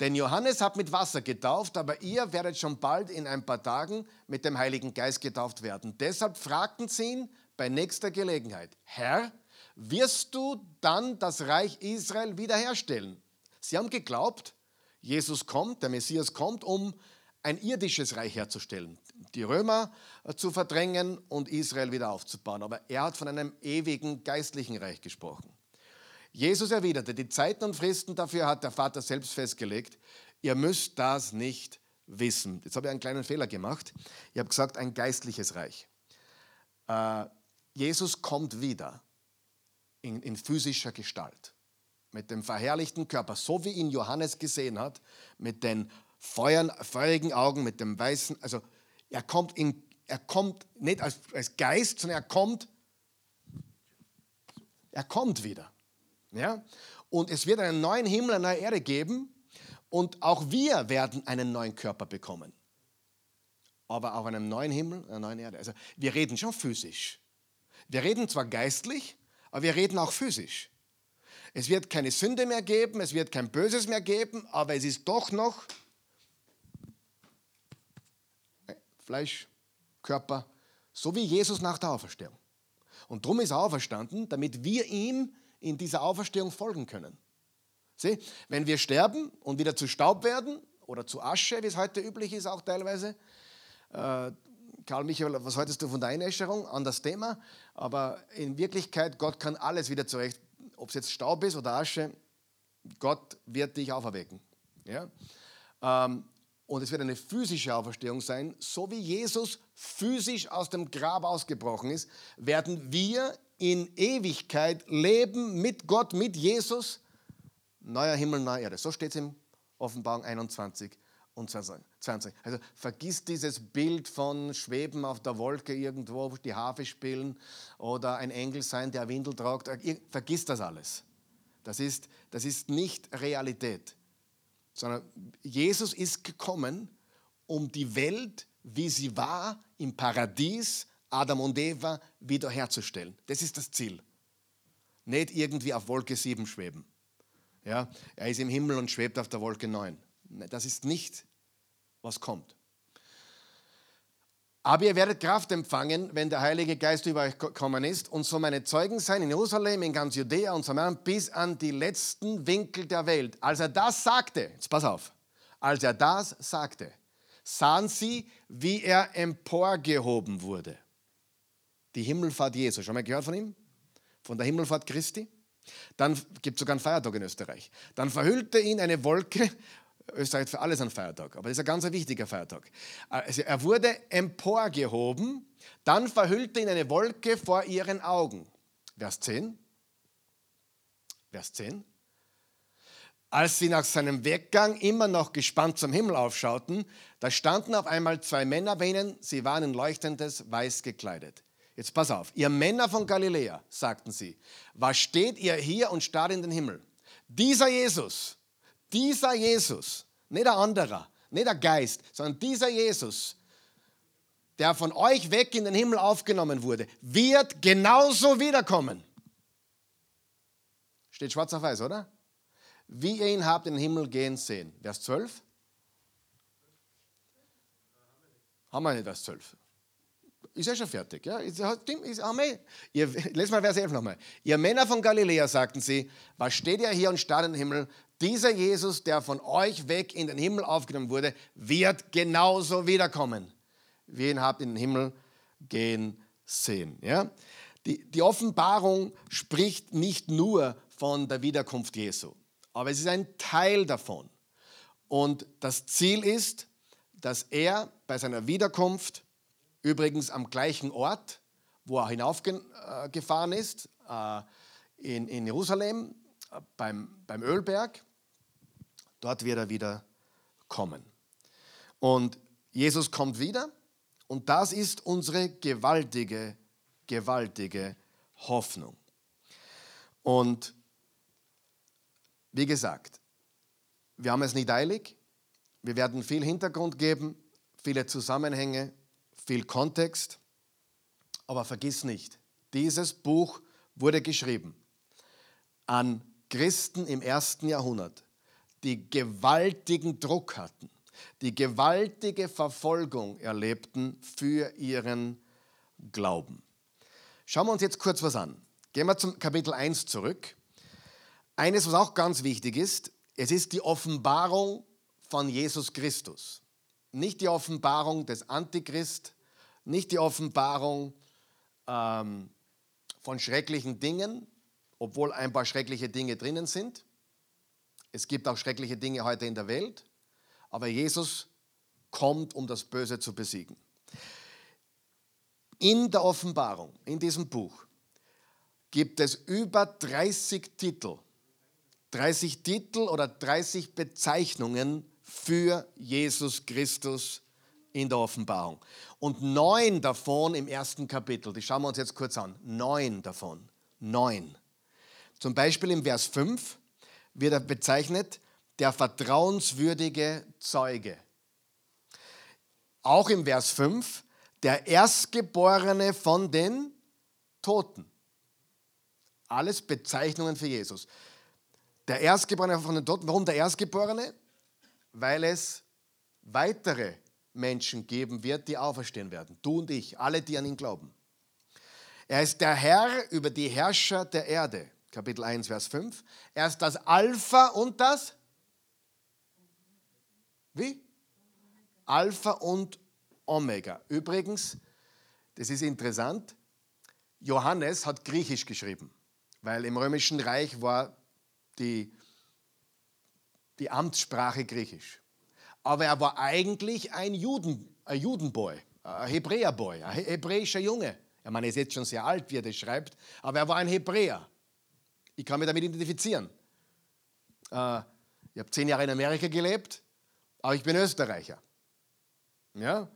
Denn Johannes hat mit Wasser getauft, aber ihr werdet schon bald in ein paar Tagen mit dem Heiligen Geist getauft werden. Deshalb fragten sie ihn bei nächster Gelegenheit, Herr, wirst du dann das Reich Israel wiederherstellen? Sie haben geglaubt, Jesus kommt, der Messias kommt, um ein irdisches Reich herzustellen, die Römer äh, zu verdrängen und Israel wieder aufzubauen. Aber er hat von einem ewigen geistlichen Reich gesprochen. Jesus erwiderte, die Zeiten und Fristen dafür hat der Vater selbst festgelegt. Ihr müsst das nicht wissen. Jetzt habe ich einen kleinen Fehler gemacht. Ich habe gesagt, ein geistliches Reich. Äh, Jesus kommt wieder in, in physischer Gestalt, mit dem verherrlichten Körper, so wie ihn Johannes gesehen hat, mit den Feuern, feurigen Augen, mit dem weißen, also er kommt, in, er kommt nicht als, als Geist, sondern er kommt, er kommt wieder. Ja? Und es wird einen neuen Himmel, eine neue Erde geben und auch wir werden einen neuen Körper bekommen. Aber auch einen neuen Himmel, eine neue Erde. Also wir reden schon physisch. Wir reden zwar geistlich, aber wir reden auch physisch. Es wird keine Sünde mehr geben, es wird kein Böses mehr geben, aber es ist doch noch Fleisch, Körper, so wie Jesus nach der Auferstehung. Und darum ist er auferstanden, damit wir ihm in dieser Auferstehung folgen können. Sieh, wenn wir sterben und wieder zu Staub werden oder zu Asche, wie es heute üblich ist, auch teilweise, äh, Karl Michael, was haltest du von der Einäscherung? An das Thema. Aber in Wirklichkeit, Gott kann alles wieder zurecht, ob es jetzt Staub ist oder Asche, Gott wird dich auferwecken. Ja? Ähm, und es wird eine physische Auferstehung sein, so wie Jesus physisch aus dem Grab ausgebrochen ist, werden wir in Ewigkeit leben mit Gott, mit Jesus. Neuer Himmel, neue Erde. So steht es im Offenbarung 21 und 20. Also vergiss dieses Bild von Schweben auf der Wolke irgendwo, die Harfe spielen oder ein Engel sein, der Windel tragt. Vergiss das alles. Das ist, das ist nicht Realität, sondern Jesus ist gekommen, um die Welt, wie sie war, im Paradies Adam und Eva wiederherzustellen. Das ist das Ziel. Nicht irgendwie auf Wolke 7 schweben. Ja, er ist im Himmel und schwebt auf der Wolke 9. Das ist nicht, was kommt. Aber ihr werdet Kraft empfangen, wenn der Heilige Geist über euch gekommen ist und so meine Zeugen sein in Jerusalem, in ganz Judäa und Samaria bis an die letzten Winkel der Welt. Als er das sagte, jetzt pass auf, als er das sagte, sahen sie, wie er emporgehoben wurde die Himmelfahrt Jesu. Schon mal gehört von ihm? Von der Himmelfahrt Christi? Dann gibt es sogar einen Feiertag in Österreich. Dann verhüllte ihn eine Wolke. Österreich hat für alles einen Feiertag, aber das ist ein ganz wichtiger Feiertag. Also er wurde emporgehoben, dann verhüllte ihn eine Wolke vor ihren Augen. Vers 10. Vers 10. Als sie nach seinem Weggang immer noch gespannt zum Himmel aufschauten, da standen auf einmal zwei Männer bei ihnen, sie waren in leuchtendes Weiß gekleidet. Jetzt pass auf, ihr Männer von Galiläa, sagten sie, was steht ihr hier und starrt in den Himmel? Dieser Jesus, dieser Jesus, nicht der anderer, nicht der Geist, sondern dieser Jesus, der von euch weg in den Himmel aufgenommen wurde, wird genauso wiederkommen. Steht schwarz auf weiß, oder? Wie ihr ihn habt in den Himmel gehen sehen. Vers 12? Haben wir nicht Vers 12? Ist ja schon fertig. Ja? Ist, ist, Amen. Ihr, lest mal Vers 11 nochmal. Ihr Männer von Galiläa, sagten sie, was steht ihr hier und starrt in den Himmel? Dieser Jesus, der von euch weg in den Himmel aufgenommen wurde, wird genauso wiederkommen. Wie ihn habt in den Himmel gehen sehen. Ja? Die, die Offenbarung spricht nicht nur von der Wiederkunft Jesu, aber es ist ein Teil davon. Und das Ziel ist, dass er bei seiner Wiederkunft, übrigens am gleichen Ort, wo er hinaufgefahren ist, äh, in, Jerusalem, beim, beim Ölberg, dort wird er wieder kommen. Und Jesus kommt wieder und das ist unsere gewaltige, gewaltige Hoffnung. Und wie gesagt, wir haben es nicht eilig. Wir werden viel Hintergrund geben, viele Zusammenhänge, viel Kontext. Aber vergiss nicht, dieses Buch wurde geschrieben an Christen im ersten Jahrhundert, die gewaltigen Druck hatten, die gewaltige Verfolgung erlebten für ihren Glauben. Schauen wir uns jetzt kurz was an. Gehen wir zum Kapitel 1 zurück. Eines, was auch ganz wichtig ist, es ist die Offenbarung von Jesus Christus. Nicht die Offenbarung des Antichrist, nicht die Offenbarung ähm, von schrecklichen Dingen, obwohl ein paar schreckliche Dinge drinnen sind. Es gibt auch schreckliche Dinge heute in der Welt, aber Jesus kommt, um das Böse zu besiegen. In der Offenbarung, in diesem Buch, gibt es über 30 Titel, 30 Titel oder 30 Bezeichnungen für Jesus Christus in der Offenbarung. Und neun davon im ersten Kapitel, die schauen wir uns jetzt kurz an. Neun davon. Neun. Zum Beispiel im Vers 5 wird er bezeichnet, der vertrauenswürdige Zeuge. Auch im Vers 5, der Erstgeborene von den Toten. Alles Bezeichnungen für Jesus. Der Erstgeborene von den Toten. Warum der Erstgeborene? Weil es weitere Menschen geben wird, die auferstehen werden. Du und ich, alle, die an ihn glauben. Er ist der Herr über die Herrscher der Erde. Kapitel 1, Vers 5. Er ist das Alpha und das? Wie? Alpha und Omega. Übrigens, das ist interessant, Johannes hat Griechisch geschrieben, weil im Römischen Reich war die, die Amtssprache Griechisch. Aber er war eigentlich ein, Juden, ein Judenboy, ein Hebräerboy, ein hebräischer Junge. Ich meine, er ist jetzt schon sehr alt, wie er das schreibt, aber er war ein Hebräer. Ich kann mich damit identifizieren. Äh, ich habe zehn Jahre in Amerika gelebt, aber ich bin Österreicher. Ja?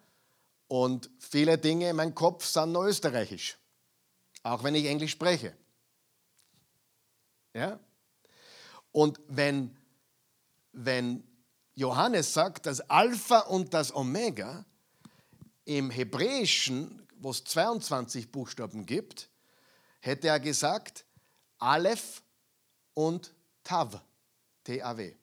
Und viele Dinge in meinem Kopf sind nur österreichisch, auch wenn ich Englisch spreche. Ja? Und wenn, wenn Johannes sagt, das Alpha und das Omega im Hebräischen, wo es 22 Buchstaben gibt, hätte er gesagt Aleph und Tav, T-A-W.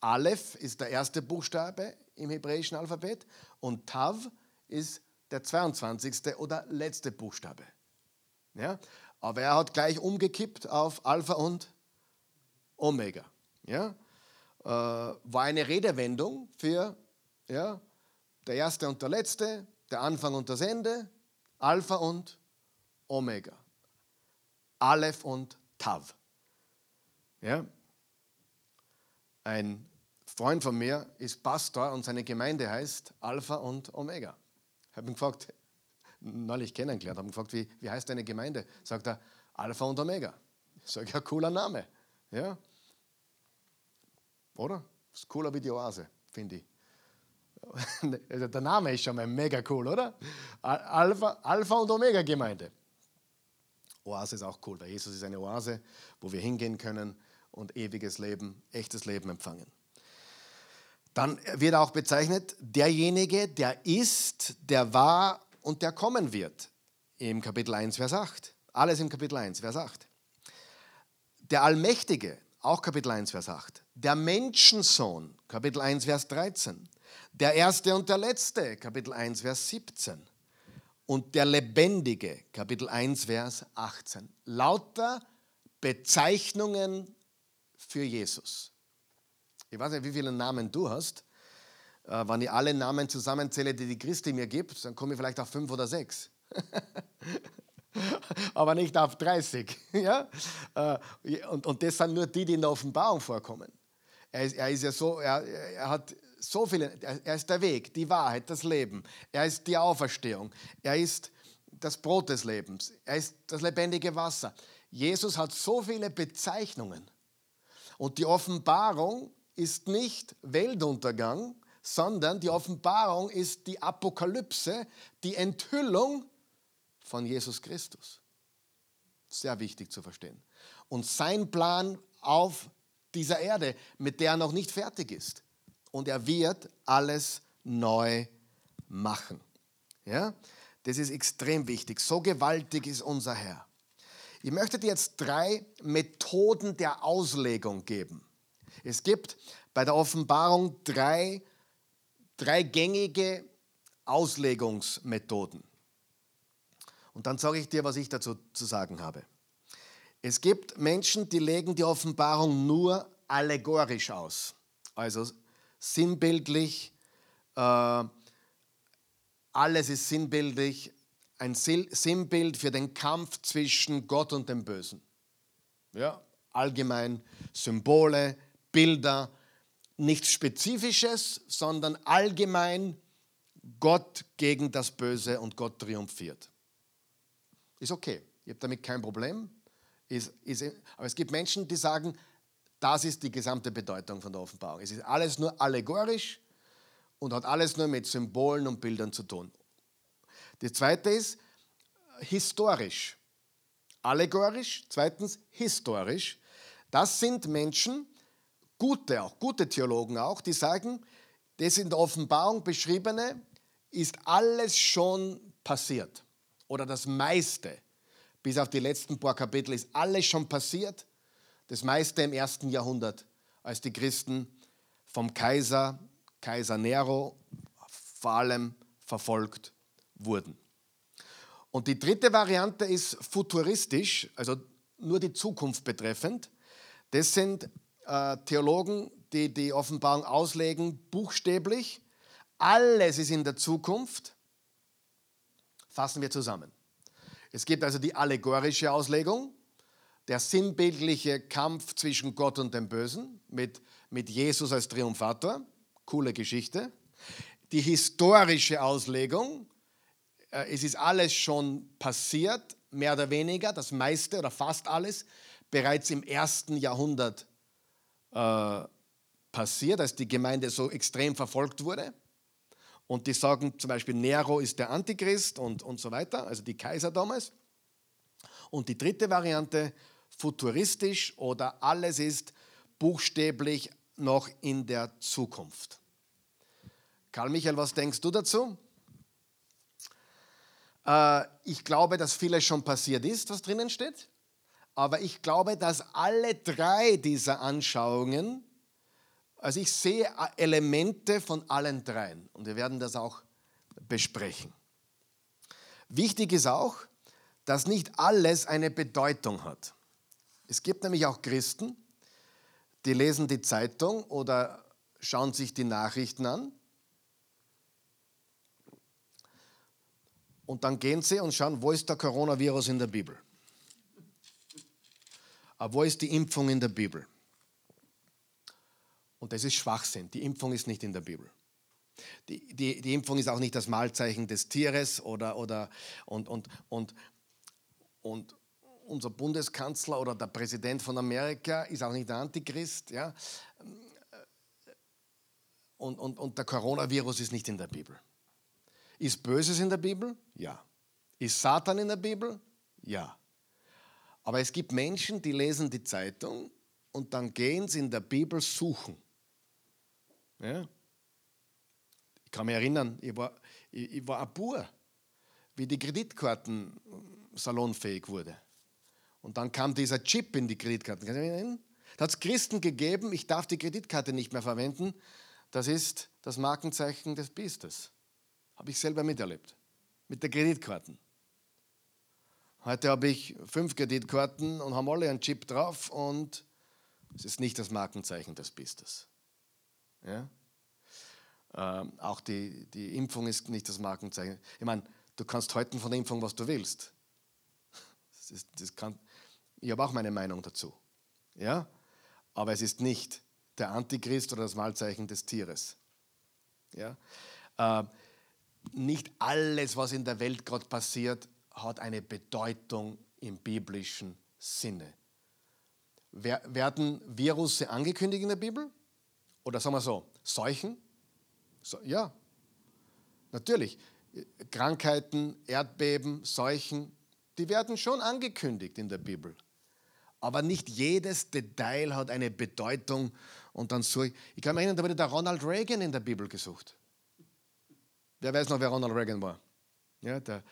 Aleph ist der erste Buchstabe im hebräischen Alphabet und Tav ist der 22. oder letzte Buchstabe. Ja? Aber er hat gleich umgekippt auf Alpha und Omega. Ja? Äh, war eine Redewendung für ja, der erste und der letzte, der Anfang und das Ende, Alpha und Omega. Aleph und Tav. Ja? Ein Freund von mir ist Pastor und seine Gemeinde heißt Alpha und Omega. Ich habe ihn gefragt, neulich kennengelernt, habe ihn gefragt, wie, wie heißt deine Gemeinde? Sagt er, Alpha und Omega. Ich sage, ja, cooler Name. Ja? Oder? Das ist cooler wie die Oase, finde ich. Also der Name ist schon mal mega cool, oder? Alpha, Alpha und Omega Gemeinde. Oase ist auch cool. Der Jesus ist eine Oase, wo wir hingehen können und ewiges Leben, echtes Leben empfangen. Dann wird auch bezeichnet derjenige, der ist, der war und der kommen wird. Im Kapitel 1, Vers 8. Alles im Kapitel 1, Vers 8. Der Allmächtige, auch Kapitel 1, Vers 8. Der Menschensohn, Kapitel 1, Vers 13. Der Erste und der Letzte, Kapitel 1, Vers 17. und der Lebendige, Kapitel 1, Vers 18. Lauter Bezeichnungen für Jesus. Ich weiß nicht, wie viele Namen du hast. Äh, wenn ich alle Namen zusammenzähle, die die Christi mir gibt, dann komme ich vielleicht auf fünf oder sechs. Aber nicht auf 30. Ja? Äh, und, und das sind nur die, die in der Offenbarung vorkommen. Er ist, er ist ja so, er, er hat so viele, er ist der Weg, die Wahrheit, das Leben. Er ist die Auferstehung. Er ist das Brot des Lebens. Er ist das lebendige Wasser. Jesus hat so viele Bezeichnungen. Und die Offenbarung ist nicht Weltuntergang, sondern die Offenbarung ist die Apokalypse, die Enthüllung von Jesus Christus. Sehr wichtig zu verstehen. Und sein Plan auf dieser Erde, mit der er noch nicht fertig ist. Und er wird alles neu machen. Ja? Das ist extrem wichtig. So gewaltig ist unser Herr. Ich möchte dir jetzt drei Methoden der Auslegung geben. Es gibt bei der Offenbarung drei, drei gängige Auslegungsmethoden. Und dann sage ich dir, was ich dazu zu sagen habe. Es gibt Menschen, die legen die Offenbarung nur allegorisch aus, also sinnbildlich. Äh, alles ist sinnbildlich, ein Sinnbild für den Kampf zwischen Gott und dem Bösen. Ja, allgemein Symbole, Bilder, nichts Spezifisches, sondern allgemein Gott gegen das Böse und Gott triumphiert. Ist okay, ich habe damit kein Problem. Ist, ist, aber es gibt Menschen, die sagen, das ist die gesamte Bedeutung von der Offenbarung. Es ist alles nur allegorisch und hat alles nur mit Symbolen und Bildern zu tun. Das zweite ist historisch. Allegorisch, zweitens historisch. Das sind Menschen, gute auch, gute Theologen auch, die sagen, das in der Offenbarung beschriebene ist alles schon passiert. Oder das meiste, bis auf die letzten paar Kapitel, ist alles schon passiert. Das meiste im ersten Jahrhundert, als die Christen vom Kaiser, Kaiser Nero, vor allem verfolgt wurden. Und die dritte Variante ist futuristisch, also nur die Zukunft betreffend. Das sind äh, Theologen, die die Offenbarung auslegen, buchstäblich. Alles ist in der Zukunft. Fassen wir zusammen. Es gibt also die allegorische Auslegung, der sinnbildliche Kampf zwischen Gott und dem Bösen mit, mit Jesus als Triumphator. Coole Geschichte. Die historische Auslegung, äh, es ist alles schon passiert, mehr oder weniger, das meiste oder fast alles, bereits im ersten Jahrhundert äh, passiert, als die Gemeinde so extrem verfolgt wurde. Und die sagen zum Beispiel, Nero ist der Antichrist und, und so weiter, also die Kaiser damals. Und die dritte Variante, futuristisch oder alles ist buchstäblich noch in der Zukunft. Karl Michael, was denkst du dazu? Äh, ich glaube, dass vieles schon passiert ist, was drinnen steht. Aber ich glaube, dass alle drei dieser Anschauungen, also ich sehe Elemente von allen dreien und wir werden das auch besprechen. Wichtig ist auch, dass nicht alles eine Bedeutung hat. Es gibt nämlich auch Christen, die lesen die Zeitung oder schauen sich die Nachrichten an und dann gehen sie und schauen, wo ist der Coronavirus in der Bibel? Aber wo ist die Impfung in der Bibel? Und das ist Schwachsinn. Die Impfung ist nicht in der Bibel. Die, die, die Impfung ist auch nicht das Mahlzeichen des Tieres oder, oder und, und, und, und unser Bundeskanzler oder der Präsident von Amerika ist auch nicht der Antichrist. Ja? Und, und, und der Coronavirus ist nicht in der Bibel. Ist Böses in der Bibel? Ja. Ist Satan in der Bibel? Ja. Aber es gibt Menschen, die lesen die Zeitung und dann gehen sie in der Bibel suchen. Ja? Ich kann mich erinnern, ich war, ich, ich war ein Bur, wie die Kreditkarten salonfähig wurde. Und dann kam dieser Chip in die Kreditkarten. Da hat es Christen gegeben, ich darf die Kreditkarte nicht mehr verwenden. Das ist das Markenzeichen des Biestes. Habe ich selber miterlebt. mit der Kreditkarten. Heute habe ich fünf Kreditkarten und haben alle einen Chip drauf und es ist nicht das Markenzeichen des Pistes. Ja? Ähm, auch die, die Impfung ist nicht das Markenzeichen. Ich meine, du kannst heute von der Impfung, was du willst. Das ist, das kann, ich habe auch meine Meinung dazu. Ja? Aber es ist nicht der Antichrist oder das Malzeichen des Tieres. Ja? Äh, nicht alles, was in der Welt gerade passiert, hat eine Bedeutung im biblischen Sinne. Werden Virusse angekündigt in der Bibel? Oder sagen wir so, Seuchen? So, ja, natürlich. Krankheiten, Erdbeben, Seuchen, die werden schon angekündigt in der Bibel. Aber nicht jedes Detail hat eine Bedeutung. Und dann so, ich kann mich erinnern, da wurde der Ronald Reagan in der Bibel gesucht. Wer weiß noch, wer Ronald Reagan war? Ja, der,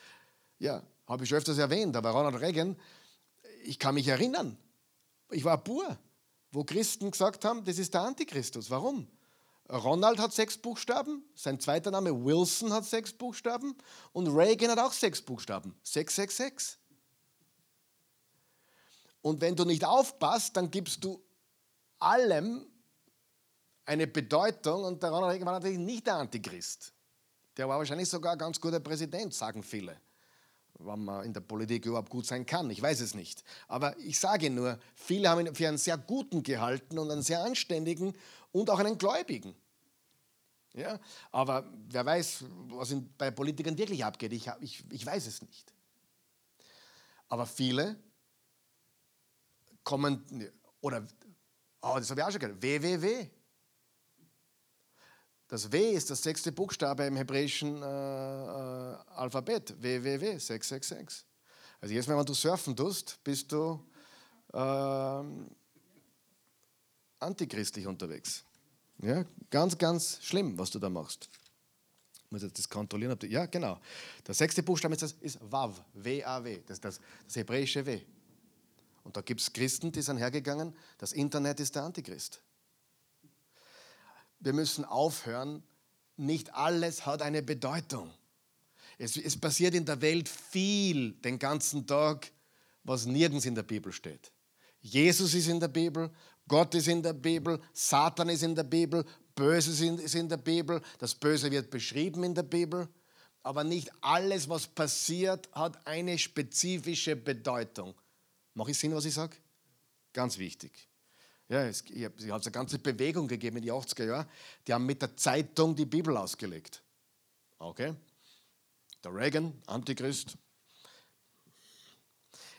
ja habe ich schon öfters erwähnt, aber Ronald Reagan, ich kann mich erinnern, ich war pur, wo Christen gesagt haben, das ist der Antichristus. Warum? Ronald hat sechs Buchstaben, sein zweiter Name Wilson hat sechs Buchstaben und Reagan hat auch sechs Buchstaben. 666. Und wenn du nicht aufpasst, dann gibst du allem eine Bedeutung und der Ronald Reagan war natürlich nicht der Antichrist. Der war wahrscheinlich sogar ein ganz guter Präsident, sagen viele. Wann man in der Politik überhaupt gut sein kann, ich weiß es nicht. Aber ich sage nur, viele haben ihn für einen sehr guten gehalten und einen sehr anständigen und auch einen Gläubigen. Ja? Aber wer weiß, was bei Politikern wirklich abgeht, ich, ich, ich weiß es nicht. Aber viele kommen, oder, oh, das habe ich auch schon gehört, WWW. Das W ist das sechste Buchstabe im hebräischen äh, äh, Alphabet. WWW, 666. Also jetzt, wenn du surfen tust, bist du äh, antichristlich unterwegs. Ja, ganz, ganz schlimm, was du da machst. Ich muss jetzt das kontrollieren. Ob du, ja, genau. Der sechste Buchstabe ist, das, ist Wav, W-A-W, das, das, das hebräische W. Und da gibt es Christen, die sind hergegangen, das Internet ist der Antichrist. Wir müssen aufhören, nicht alles hat eine Bedeutung. Es, es passiert in der Welt viel den ganzen Tag, was nirgends in der Bibel steht. Jesus ist in der Bibel, Gott ist in der Bibel, Satan ist in der Bibel, Böses ist in der Bibel, das Böse wird beschrieben in der Bibel, aber nicht alles, was passiert, hat eine spezifische Bedeutung. Mache ich Sinn, was ich sage? Ganz wichtig. Ja, es, es eine ganze Bewegung gegeben in die 80er Jahren, die haben mit der Zeitung die Bibel ausgelegt. Okay? Der Reagan, Antichrist.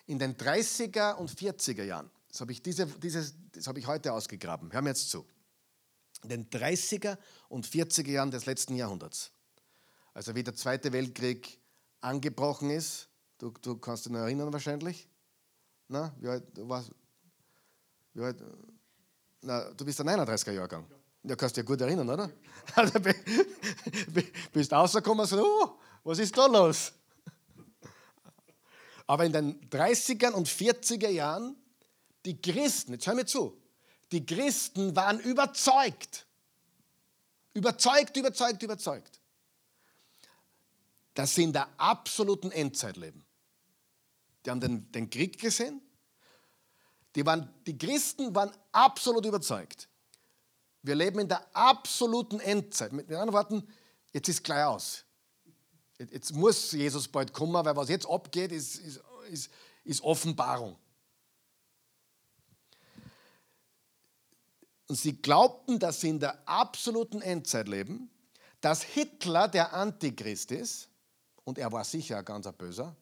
In den 30er und 40er Jahren das habe ich, diese, dieses, das habe ich heute ausgegraben. Hör mir jetzt zu. In den 30er und 40er Jahren des letzten Jahrhunderts, also wie der Zweite Weltkrieg angebrochen ist, du, du kannst dich noch erinnern wahrscheinlich, na, wie alt, warst, wie alt, na, du bist der 39er Jahrgang. Ja. Du kannst dich ja gut erinnern, oder? Also, bist rausgekommen und so, oh, was ist da los? Aber in den 30er und 40er Jahren die Christen, jetzt hör mir zu, die Christen waren überzeugt, überzeugt, überzeugt, überzeugt, dass sie in der absoluten Endzeit leben. Die haben den, den Krieg gesehen, die, waren, die Christen waren absolut überzeugt. Wir leben in der absoluten Endzeit. Mit anderen Worten, jetzt ist gleich aus. Jetzt muss Jesus bald kommen, weil was jetzt abgeht, ist, ist, ist, ist Offenbarung. Und sie glaubten, dass sie in der absoluten Endzeit leben, dass Hitler der Antichrist ist, und er war sicher ein ganz böser,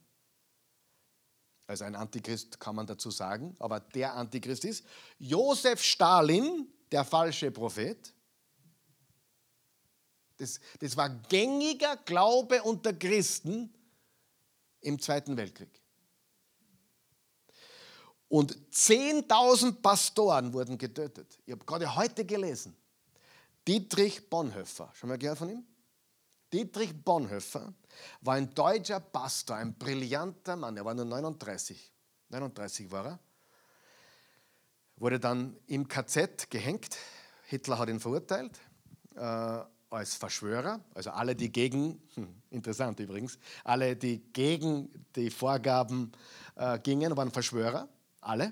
also ein Antichrist kann man dazu sagen, aber der Antichrist ist, Josef Stalin, der falsche Prophet, das, das war gängiger Glaube unter Christen im Zweiten Weltkrieg. Und 10.000 Pastoren wurden getötet. Ich habe gerade heute gelesen. Dietrich Bonhoeffer, schon mal gehört von ihm? Dietrich Bonhoeffer war ein deutscher Pastor, ein brillanter Mann. Er war nur 39. 39 war er. Wurde dann im KZ gehängt. Hitler hat ihn verurteilt. Äh, als Verschwörer, also alle, die gegen, hm, interessant übrigens, alle, die gegen die Vorgaben äh, gingen, waren Verschwörer, alle.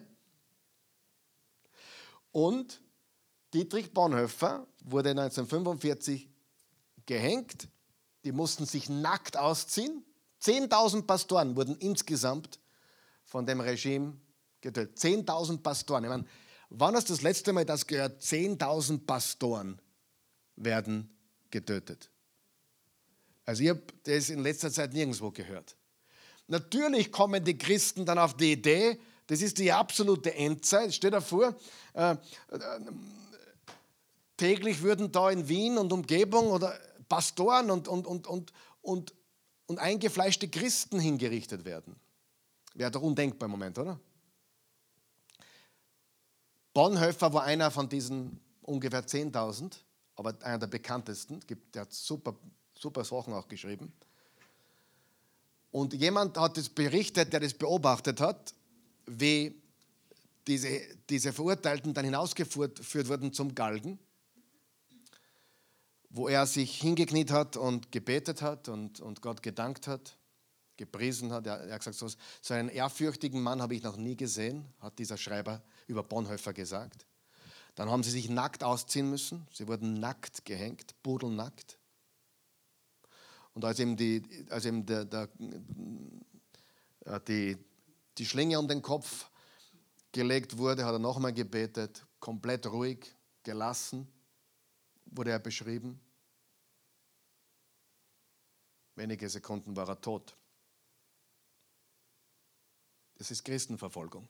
Und Dietrich Bonhoeffer wurde 1945 gehängt. Die mussten sich nackt ausziehen. 10.000 Pastoren wurden insgesamt von dem Regime getötet. 10.000 Pastoren. Ich meine, wann hast du das letzte Mal das gehört? 10.000 Pastoren werden getötet. Also ich habe das in letzter Zeit nirgendwo gehört. Natürlich kommen die Christen dann auf die Idee, das ist die absolute Endzeit. Stell dir vor, äh, äh, täglich würden da in Wien und Umgebung oder Pastoren und, und, und, und, und, und eingefleischte Christen hingerichtet werden. Wäre doch undenkbar im Moment, oder? Bonhoeffer war einer von diesen ungefähr 10.000, aber einer der bekanntesten. Der hat super, super Sachen auch geschrieben. Und jemand hat es berichtet, der das beobachtet hat, wie diese, diese Verurteilten dann hinausgeführt wurden zum Galgen, wo er sich hingekniet hat und gebetet hat und, und Gott gedankt hat, gepriesen hat. Er, er hat gesagt, so, so einen ehrfürchtigen Mann habe ich noch nie gesehen, hat dieser Schreiber über Bonhoeffer gesagt. Dann haben sie sich nackt ausziehen müssen. Sie wurden nackt gehängt, pudelnackt. Und als ihm, die, als ihm der, der, äh, die, die Schlinge um den Kopf gelegt wurde, hat er nochmal gebetet, komplett ruhig, gelassen, wurde er beschrieben. Wenige Sekunden war er tot. Das ist Christenverfolgung.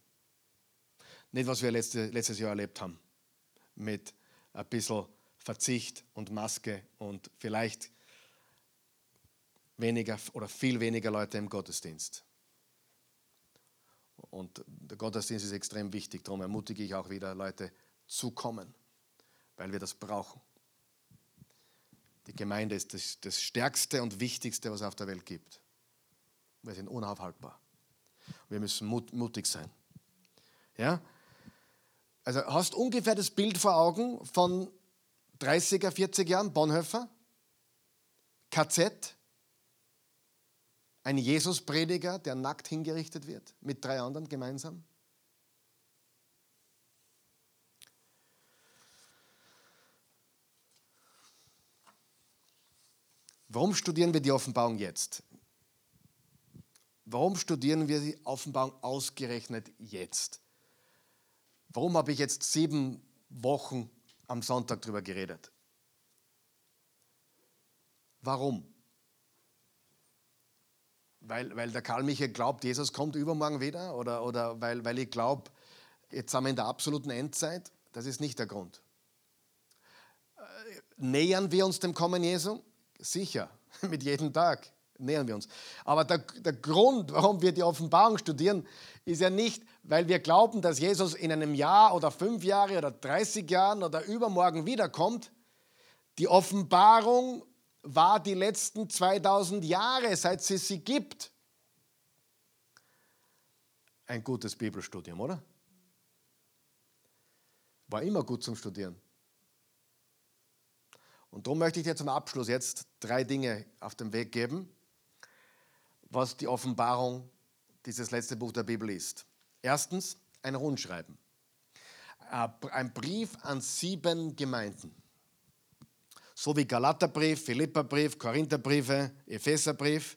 Nicht, was wir letzte, letztes Jahr erlebt haben, mit ein bisschen Verzicht und Maske und vielleicht weniger oder viel weniger Leute im Gottesdienst. Und der Gottesdienst ist extrem wichtig, darum ermutige ich auch wieder Leute zu kommen, weil wir das brauchen. Die Gemeinde ist das, das Stärkste und Wichtigste, was es auf der Welt gibt. Wir sind unaufhaltbar. Wir müssen mut, mutig sein. Ja? Also hast du ungefähr das Bild vor Augen von 30er, 40 Jahren, Bonhoeffer, KZ, ein Jesusprediger, der nackt hingerichtet wird, mit drei anderen gemeinsam? Warum studieren wir die Offenbarung jetzt? Warum studieren wir die Offenbarung ausgerechnet jetzt? Warum habe ich jetzt sieben Wochen am Sonntag darüber geredet? Warum? Weil, weil der Karl Michael glaubt, Jesus kommt übermorgen wieder? Oder, oder weil, weil ich glaube, jetzt sind wir in der absoluten Endzeit? Das ist nicht der Grund. Äh, nähern wir uns dem Kommen Jesu? Sicher, mit jedem Tag nähern wir uns. Aber der, der Grund, warum wir die Offenbarung studieren, ist ja nicht, weil wir glauben, dass Jesus in einem Jahr oder fünf Jahre oder 30 Jahren oder übermorgen wiederkommt. Die Offenbarung war die letzten 2000 Jahre, seit es sie gibt. Ein gutes Bibelstudium, oder? War immer gut zum Studieren. Und darum möchte ich dir zum Abschluss jetzt drei Dinge auf den Weg geben, was die Offenbarung, dieses letzte Buch der Bibel ist. Erstens, ein Rundschreiben. Äh, ein Brief an sieben Gemeinden. So wie Galaterbrief, Philipperbrief, Korintherbriefe, Epheserbrief.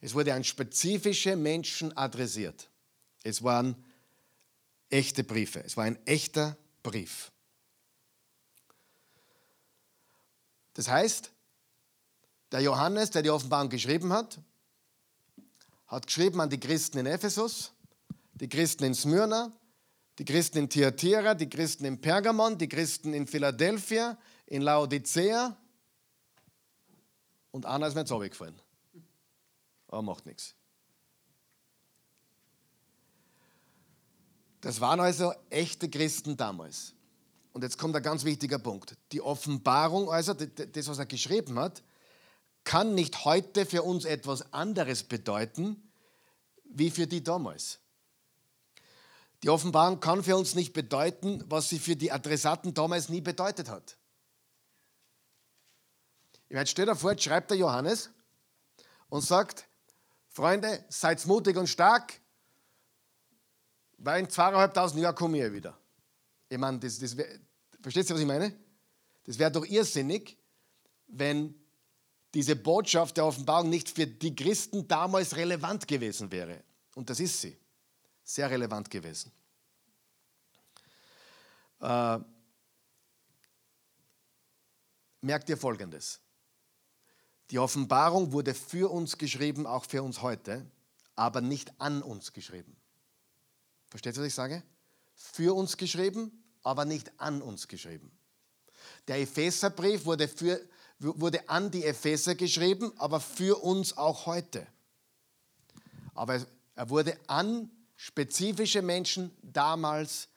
Es wurde an spezifische Menschen adressiert. Es waren echte Briefe. Es war ein echter Brief. Das heißt, der Johannes, der die Offenbarung geschrieben hat, hat geschrieben an die Christen in Ephesus, die Christen in Smyrna, die Christen in Thyatira, die Christen in Pergamon, die Christen in Philadelphia, in Laodicea. Und einer ist mir jetzt runtergefallen. Aber macht nichts. Das waren also echte Christen damals. Und jetzt kommt ein ganz wichtiger Punkt. Die Offenbarung, also das, was er geschrieben hat, kann nicht heute für uns etwas anderes bedeuten, wie für die damals. Die Offenbarung kann für uns nicht bedeuten, was sie für die Adressaten damals nie bedeutet hat. Meine, stell dir vor, jetzt schreibt der Johannes und sagt, Freunde, seid mutig und stark, weil in zweieinhalbtausend Jahren komme ich wieder. Ich meine, das, das wär, versteht ihr, was ich meine? Das wäre doch irrsinnig, wenn diese Botschaft der Offenbarung nicht für die Christen damals relevant gewesen wäre. Und das ist sie. Sehr relevant gewesen. Äh, merkt ihr Folgendes. Die Offenbarung wurde für uns geschrieben, auch für uns heute, aber nicht an uns geschrieben. Versteht ihr, was ich sage? Für uns geschrieben, aber nicht an uns geschrieben. Der Epheserbrief wurde, für, wurde an die Epheser geschrieben, aber für uns auch heute. Aber er wurde an spezifische Menschen damals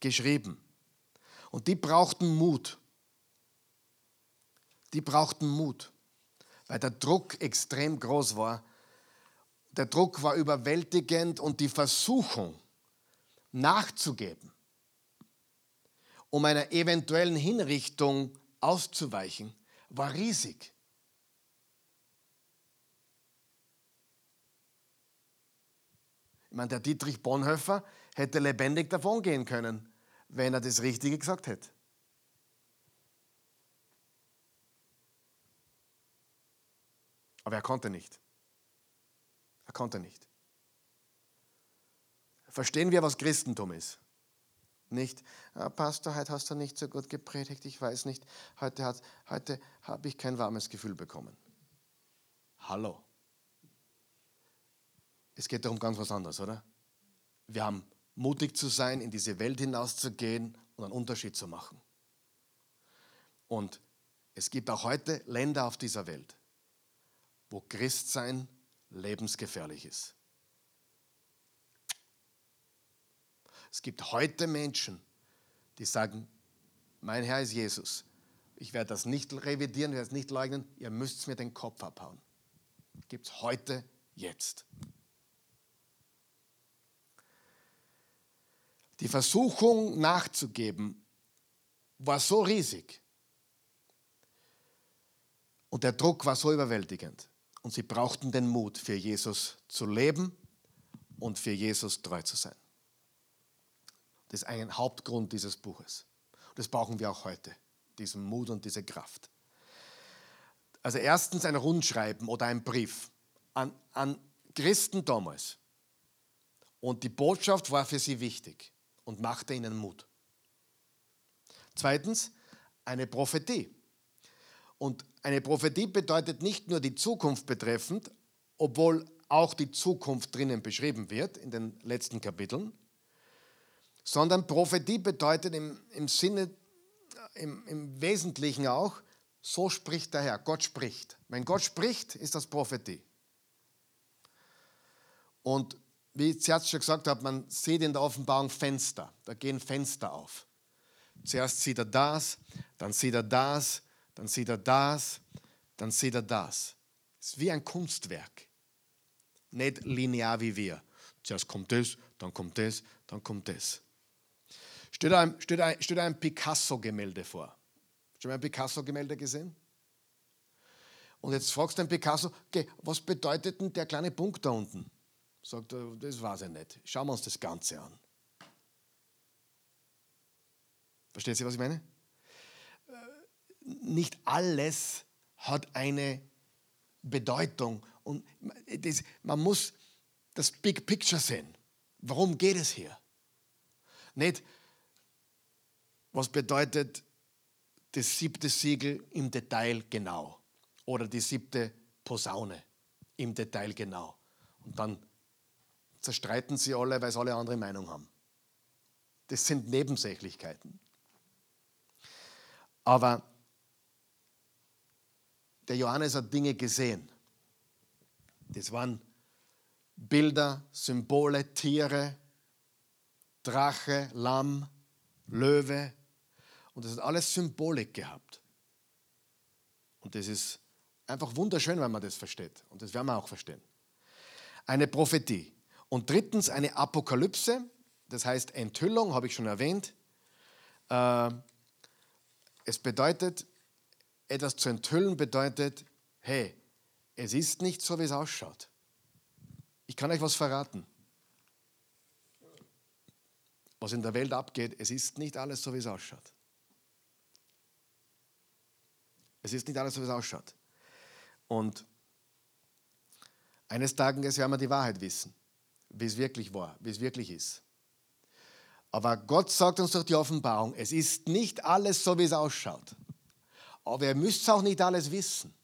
geschrieben. Und die brauchten Mut. Die brauchten Mut, weil der Druck extrem groß war. Der Druck war überwältigend und die Versuchung nachzugeben, um einer eventuellen Hinrichtung auszuweichen, war riesig. Ich meine, der Dietrich Bonhoeffer hätte lebendig davon gehen können, wenn er das Richtige gesagt hätte. Aber er konnte nicht. Er konnte nicht. Verstehen wir, was Christentum ist? Nicht, ah, Pastor, heute hast du nicht so gut gepredigt, ich weiß nicht, heute, heute habe ich kein warmes Gefühl bekommen. Hallo. Es geht darum ganz was anderes, oder? Wir haben mutig zu sein, in diese Welt hinauszugehen und einen Unterschied zu machen. Und es gibt auch heute Länder auf dieser Welt, wo Christsein lebensgefährlich ist. Es gibt heute Menschen, die sagen, mein Herr ist Jesus. Ich werde das nicht revidieren, ich werde es nicht leugnen, ihr müsst mir den Kopf abhauen. Gibt es heute, jetzt. Die Versuchung nachzugeben war so riesig und der Druck war so überwältigend. Und sie brauchten den Mut, für Jesus zu leben und für Jesus treu zu sein. Das ist ein Hauptgrund dieses Buches. Das brauchen wir auch heute, diesen Mut und diese Kraft. Also erstens ein Rundschreiben oder ein Brief an, an Christen damals. Und die Botschaft war für sie wichtig und machte ihnen Mut. Zweitens, eine Prophetie. Und eine Prophetie bedeutet nicht nur die Zukunft betreffend, obwohl auch die Zukunft drinnen beschrieben wird in den letzten Kapiteln, sondern Prophetie bedeutet im, im Sinne, im, im Wesentlichen auch, so spricht der Herr, Gott spricht. Wenn Gott spricht, ist das Prophetie. Und wie ich zuerst schon gesagt habe, man sieht in der Offenbarung Fenster, da gehen Fenster auf. Zuerst sieht er das, dann sieht er das, dann sieht er das, dann sieht er das. Es ist wie ein Kunstwerk, nicht linear wie wir. Zuerst kommt das, dann kommt das, dann kommt das. Steht ein, steht ein, steht ein Picasso-Gemälde vor. Schon mal ein Picasso-Gemälde gesehen? Und jetzt fragst du den Picasso, okay, was bedeutet denn der kleine Punkt da unten? Sagt er, das weiß ich nicht. Schauen wir uns das Ganze an. Versteht ihr, was ich meine? Äh, nicht alles hat eine Bedeutung. Und das, man muss das Big Picture sehen. Warum geht es hier? Nicht, was bedeutet das siebte Siegel im Detail genau oder die siebte Posaune im Detail genau. Und dann zerstreiten sie alle, weil sie alle andere Meinung haben. Das sind Nebensächlichkeiten. Aber der Johannes hat Dinge gesehen. Das waren Bilder, Symbole, Tiere, Drache, Lamm, Löwe, und das hat alles Symbolik gehabt. Und das ist einfach wunderschön, wenn man das versteht. Und das werden wir auch verstehen. Eine Prophetie. Und drittens eine Apokalypse, das heißt Enthüllung, habe ich schon erwähnt. Äh, es bedeutet, etwas zu enthüllen bedeutet, hey, es ist nicht so, wie es ausschaut. Ich kann euch was verraten. Was in der Welt abgeht, es ist nicht alles so, wie es ausschaut. Es ist nicht alles so, wie es ausschaut. Und eines Tages werden wir die Wahrheit wissen, wie es wirklich war, wie es wirklich ist. Aber Gott sagt uns durch die Offenbarung, es ist nicht alles so, wie es ausschaut. Aber ihr müsst auch nicht alles wissen,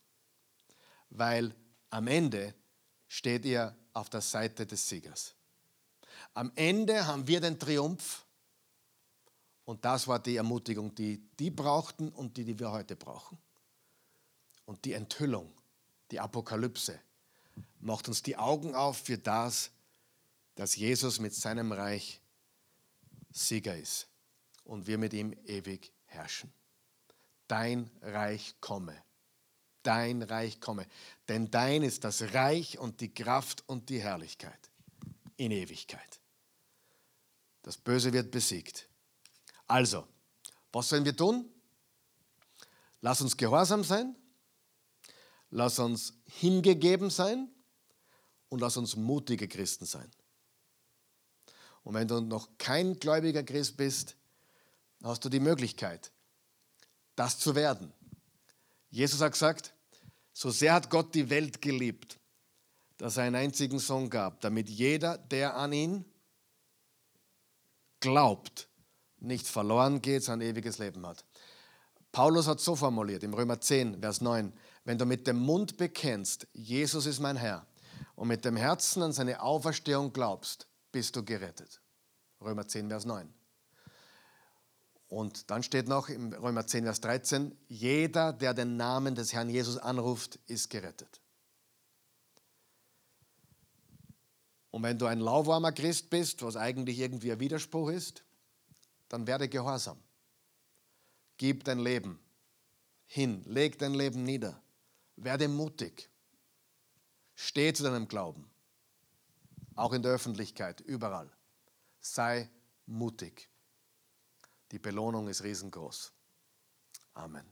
weil am Ende steht ihr auf der Seite des Siegers. Am Ende haben wir den Triumph und das war die Ermutigung, die die brauchten und die, die wir heute brauchen. Und die Enthüllung, die Apokalypse, macht uns die Augen auf für das, dass Jesus mit seinem Reich Sieger ist und wir mit ihm ewig herrschen. Dein Reich komme. Dein Reich komme. Denn dein ist das Reich und die Kraft und die Herrlichkeit in Ewigkeit. Das Böse wird besiegt. Also, was sollen wir tun? Lass uns gehorsam sein, lass uns hingegeben sein und lass uns mutige Christen sein. Und wenn du noch kein gläubiger Christ bist, hast du die Möglichkeit, das zu werden. Jesus hat gesagt, so sehr hat Gott die Welt geliebt, dass er einen einzigen Sohn gab, damit jeder, der an ihn glaubt, nicht verloren geht, sein ewiges Leben hat. Paulus hat so formuliert im Römer 10, Vers 9, wenn du mit dem Mund bekennst, Jesus ist mein Herr, und mit dem Herzen an seine Auferstehung glaubst, bist du gerettet. Römer 10, Vers 9. Und dann steht noch im Römer 10, Vers 13, jeder, der den Namen des Herrn Jesus anruft, ist gerettet. Und wenn du ein lauwarmer Christ bist, was eigentlich irgendwie ein Widerspruch ist, dann werde gehorsam. Gib dein Leben hin, leg dein Leben nieder, werde mutig, steh zu deinem Glauben, auch in der Öffentlichkeit, überall. Sei mutig. Die Belohnung ist riesengroß. Amen.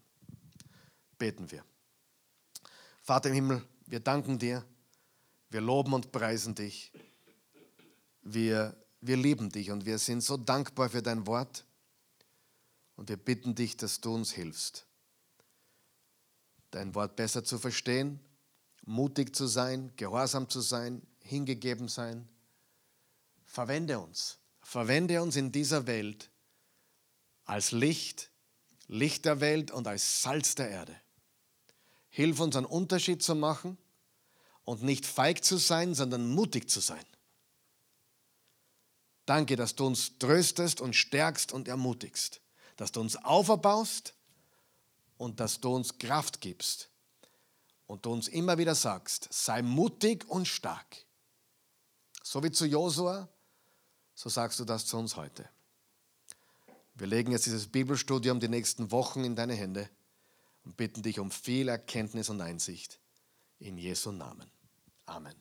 Beten wir. Vater im Himmel, wir danken dir, wir loben und preisen dich. Wir, wir lieben dich und wir sind so dankbar für dein Wort. Und wir bitten dich, dass du uns hilfst, dein Wort besser zu verstehen, mutig zu sein, gehorsam zu sein, hingegeben sein. Verwende uns. Verwende uns in dieser Welt als Licht, Licht der Welt und als Salz der Erde. Hilf uns einen Unterschied zu machen und nicht feig zu sein, sondern mutig zu sein. Danke, dass du uns tröstest und stärkst und ermutigst, dass du uns auferbaust und dass du uns Kraft gibst und du uns immer wieder sagst, sei mutig und stark. So wie zu Josua, so sagst du das zu uns heute. Wir legen jetzt dieses Bibelstudium die nächsten Wochen in deine Hände und bitten dich um viel Erkenntnis und Einsicht. In Jesu Namen. Amen.